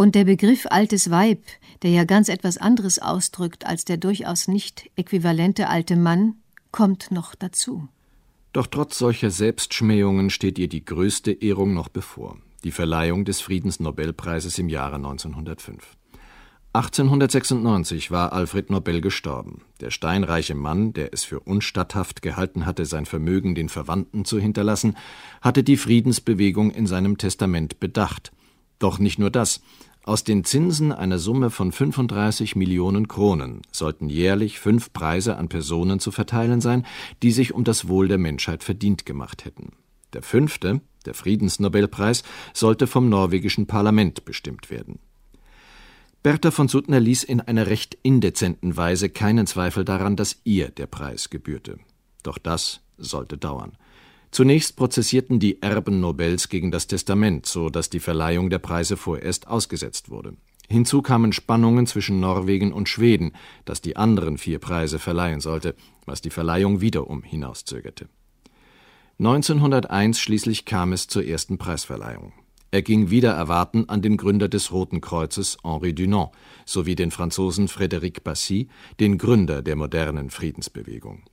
und der Begriff altes Weib, der ja ganz etwas anderes ausdrückt als der durchaus nicht äquivalente alte Mann, kommt noch dazu. Doch trotz solcher Selbstschmähungen steht ihr die größte Ehrung noch bevor, die Verleihung des Friedensnobelpreises im Jahre 1905. 1896 war Alfred Nobel gestorben. Der steinreiche Mann, der es für unstatthaft gehalten hatte, sein Vermögen den Verwandten zu hinterlassen, hatte die Friedensbewegung in seinem Testament bedacht. Doch nicht nur das. Aus den Zinsen einer Summe von 35 Millionen Kronen sollten jährlich fünf Preise an Personen zu verteilen sein, die sich um das Wohl der Menschheit verdient gemacht hätten. Der fünfte, der Friedensnobelpreis, sollte vom norwegischen Parlament bestimmt werden. Bertha von Suttner ließ in einer recht indezenten Weise keinen Zweifel daran, dass ihr der Preis gebührte. Doch das sollte dauern. Zunächst prozessierten die Erben Nobels gegen das Testament, so dass die Verleihung der Preise vorerst ausgesetzt wurde. Hinzu kamen Spannungen zwischen Norwegen und Schweden, das die anderen vier Preise verleihen sollte, was die Verleihung wiederum hinauszögerte. 1901 schließlich kam es zur ersten Preisverleihung. Er ging wieder erwarten an den Gründer des Roten Kreuzes, Henri Dunant, sowie den Franzosen Frédéric Bassy, den Gründer der modernen Friedensbewegung.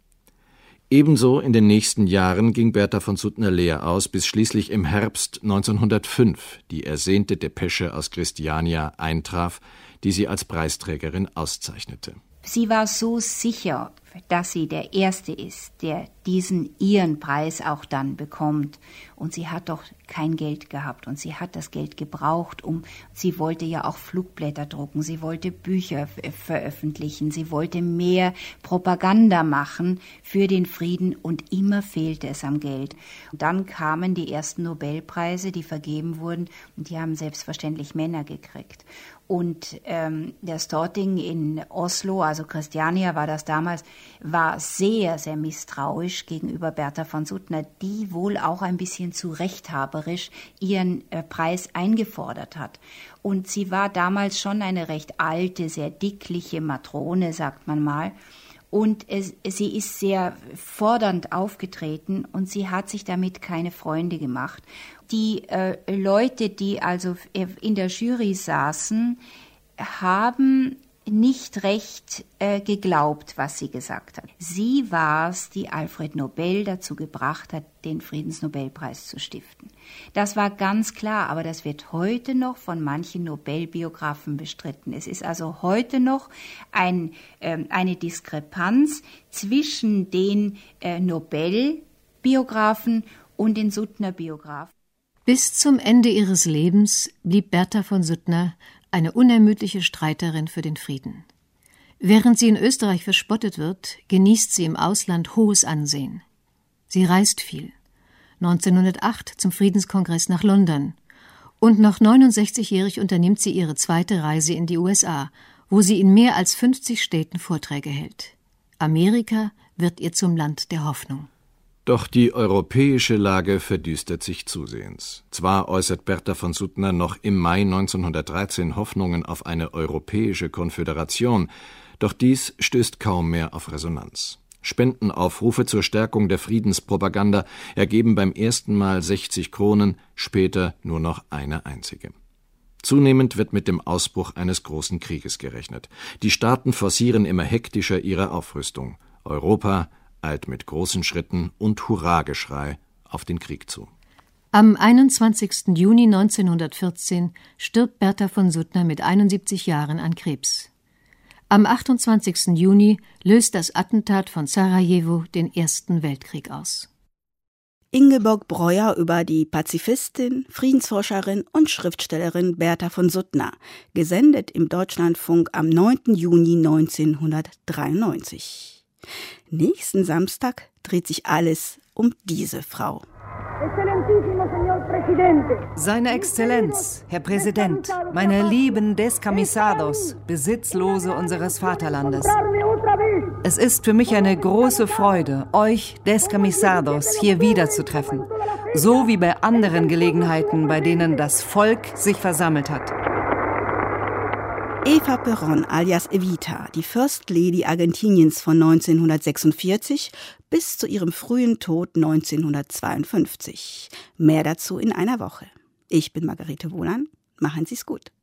Ebenso in den nächsten Jahren ging Bertha von Suttner leer aus, bis schließlich im Herbst 1905 die ersehnte Depesche aus Christiania eintraf, die sie als Preisträgerin auszeichnete. Sie war so sicher, dass sie der Erste ist, der diesen ihren Preis auch dann bekommt. Und sie hat doch kein Geld gehabt und sie hat das Geld gebraucht, um, sie wollte ja auch Flugblätter drucken, sie wollte Bücher veröffentlichen, sie wollte mehr Propaganda machen für den Frieden und immer fehlte es am Geld. Und dann kamen die ersten Nobelpreise, die vergeben wurden und die haben selbstverständlich Männer gekriegt. Und ähm, der Storting in Oslo, also Christiania war das damals, war sehr, sehr misstrauisch gegenüber Bertha von Suttner, die wohl auch ein bisschen zu rechthaberisch ihren äh, Preis eingefordert hat. Und sie war damals schon eine recht alte, sehr dickliche Matrone, sagt man mal. Und es, sie ist sehr fordernd aufgetreten und sie hat sich damit keine Freunde gemacht die äh, Leute, die also in der Jury saßen, haben nicht recht äh, geglaubt, was sie gesagt hat. Sie war es, die Alfred Nobel dazu gebracht hat, den Friedensnobelpreis zu stiften. Das war ganz klar, aber das wird heute noch von manchen Nobelbiografen bestritten. Es ist also heute noch ein, äh, eine Diskrepanz zwischen den äh, Nobelbiografen und den Suttner-Biografen. Bis zum Ende ihres Lebens blieb Bertha von Suttner eine unermüdliche Streiterin für den Frieden. Während sie in Österreich verspottet wird, genießt sie im Ausland hohes Ansehen. Sie reist viel. 1908 zum Friedenskongress nach London. Und noch 69-jährig unternimmt sie ihre zweite Reise in die USA, wo sie in mehr als 50 Städten Vorträge hält. Amerika wird ihr zum Land der Hoffnung. Doch die europäische Lage verdüstert sich zusehends. Zwar äußert Bertha von Suttner noch im Mai 1913 Hoffnungen auf eine europäische Konföderation, doch dies stößt kaum mehr auf Resonanz. Spendenaufrufe zur Stärkung der Friedenspropaganda ergeben beim ersten Mal 60 Kronen, später nur noch eine einzige. Zunehmend wird mit dem Ausbruch eines großen Krieges gerechnet. Die Staaten forcieren immer hektischer ihre Aufrüstung. Europa eilt mit großen Schritten und Hurrageschrei auf den Krieg zu. Am 21. Juni 1914 stirbt Bertha von Suttner mit 71 Jahren an Krebs. Am 28. Juni löst das Attentat von Sarajevo den Ersten Weltkrieg aus. Ingeborg Breuer über die Pazifistin, Friedensforscherin und Schriftstellerin Bertha von Suttner, gesendet im Deutschlandfunk am 9. Juni 1993. Nächsten Samstag dreht sich alles um diese Frau. Seine Exzellenz, Herr Präsident, meine lieben Descamisados, Besitzlose unseres Vaterlandes. Es ist für mich eine große Freude, euch Descamisados hier wiederzutreffen, so wie bei anderen Gelegenheiten, bei denen das Volk sich versammelt hat. Eva Perón alias Evita, die First Lady Argentiniens von 1946 bis zu ihrem frühen Tod 1952. Mehr dazu in einer Woche. Ich bin Margarete Wohlan. Machen Sie's gut.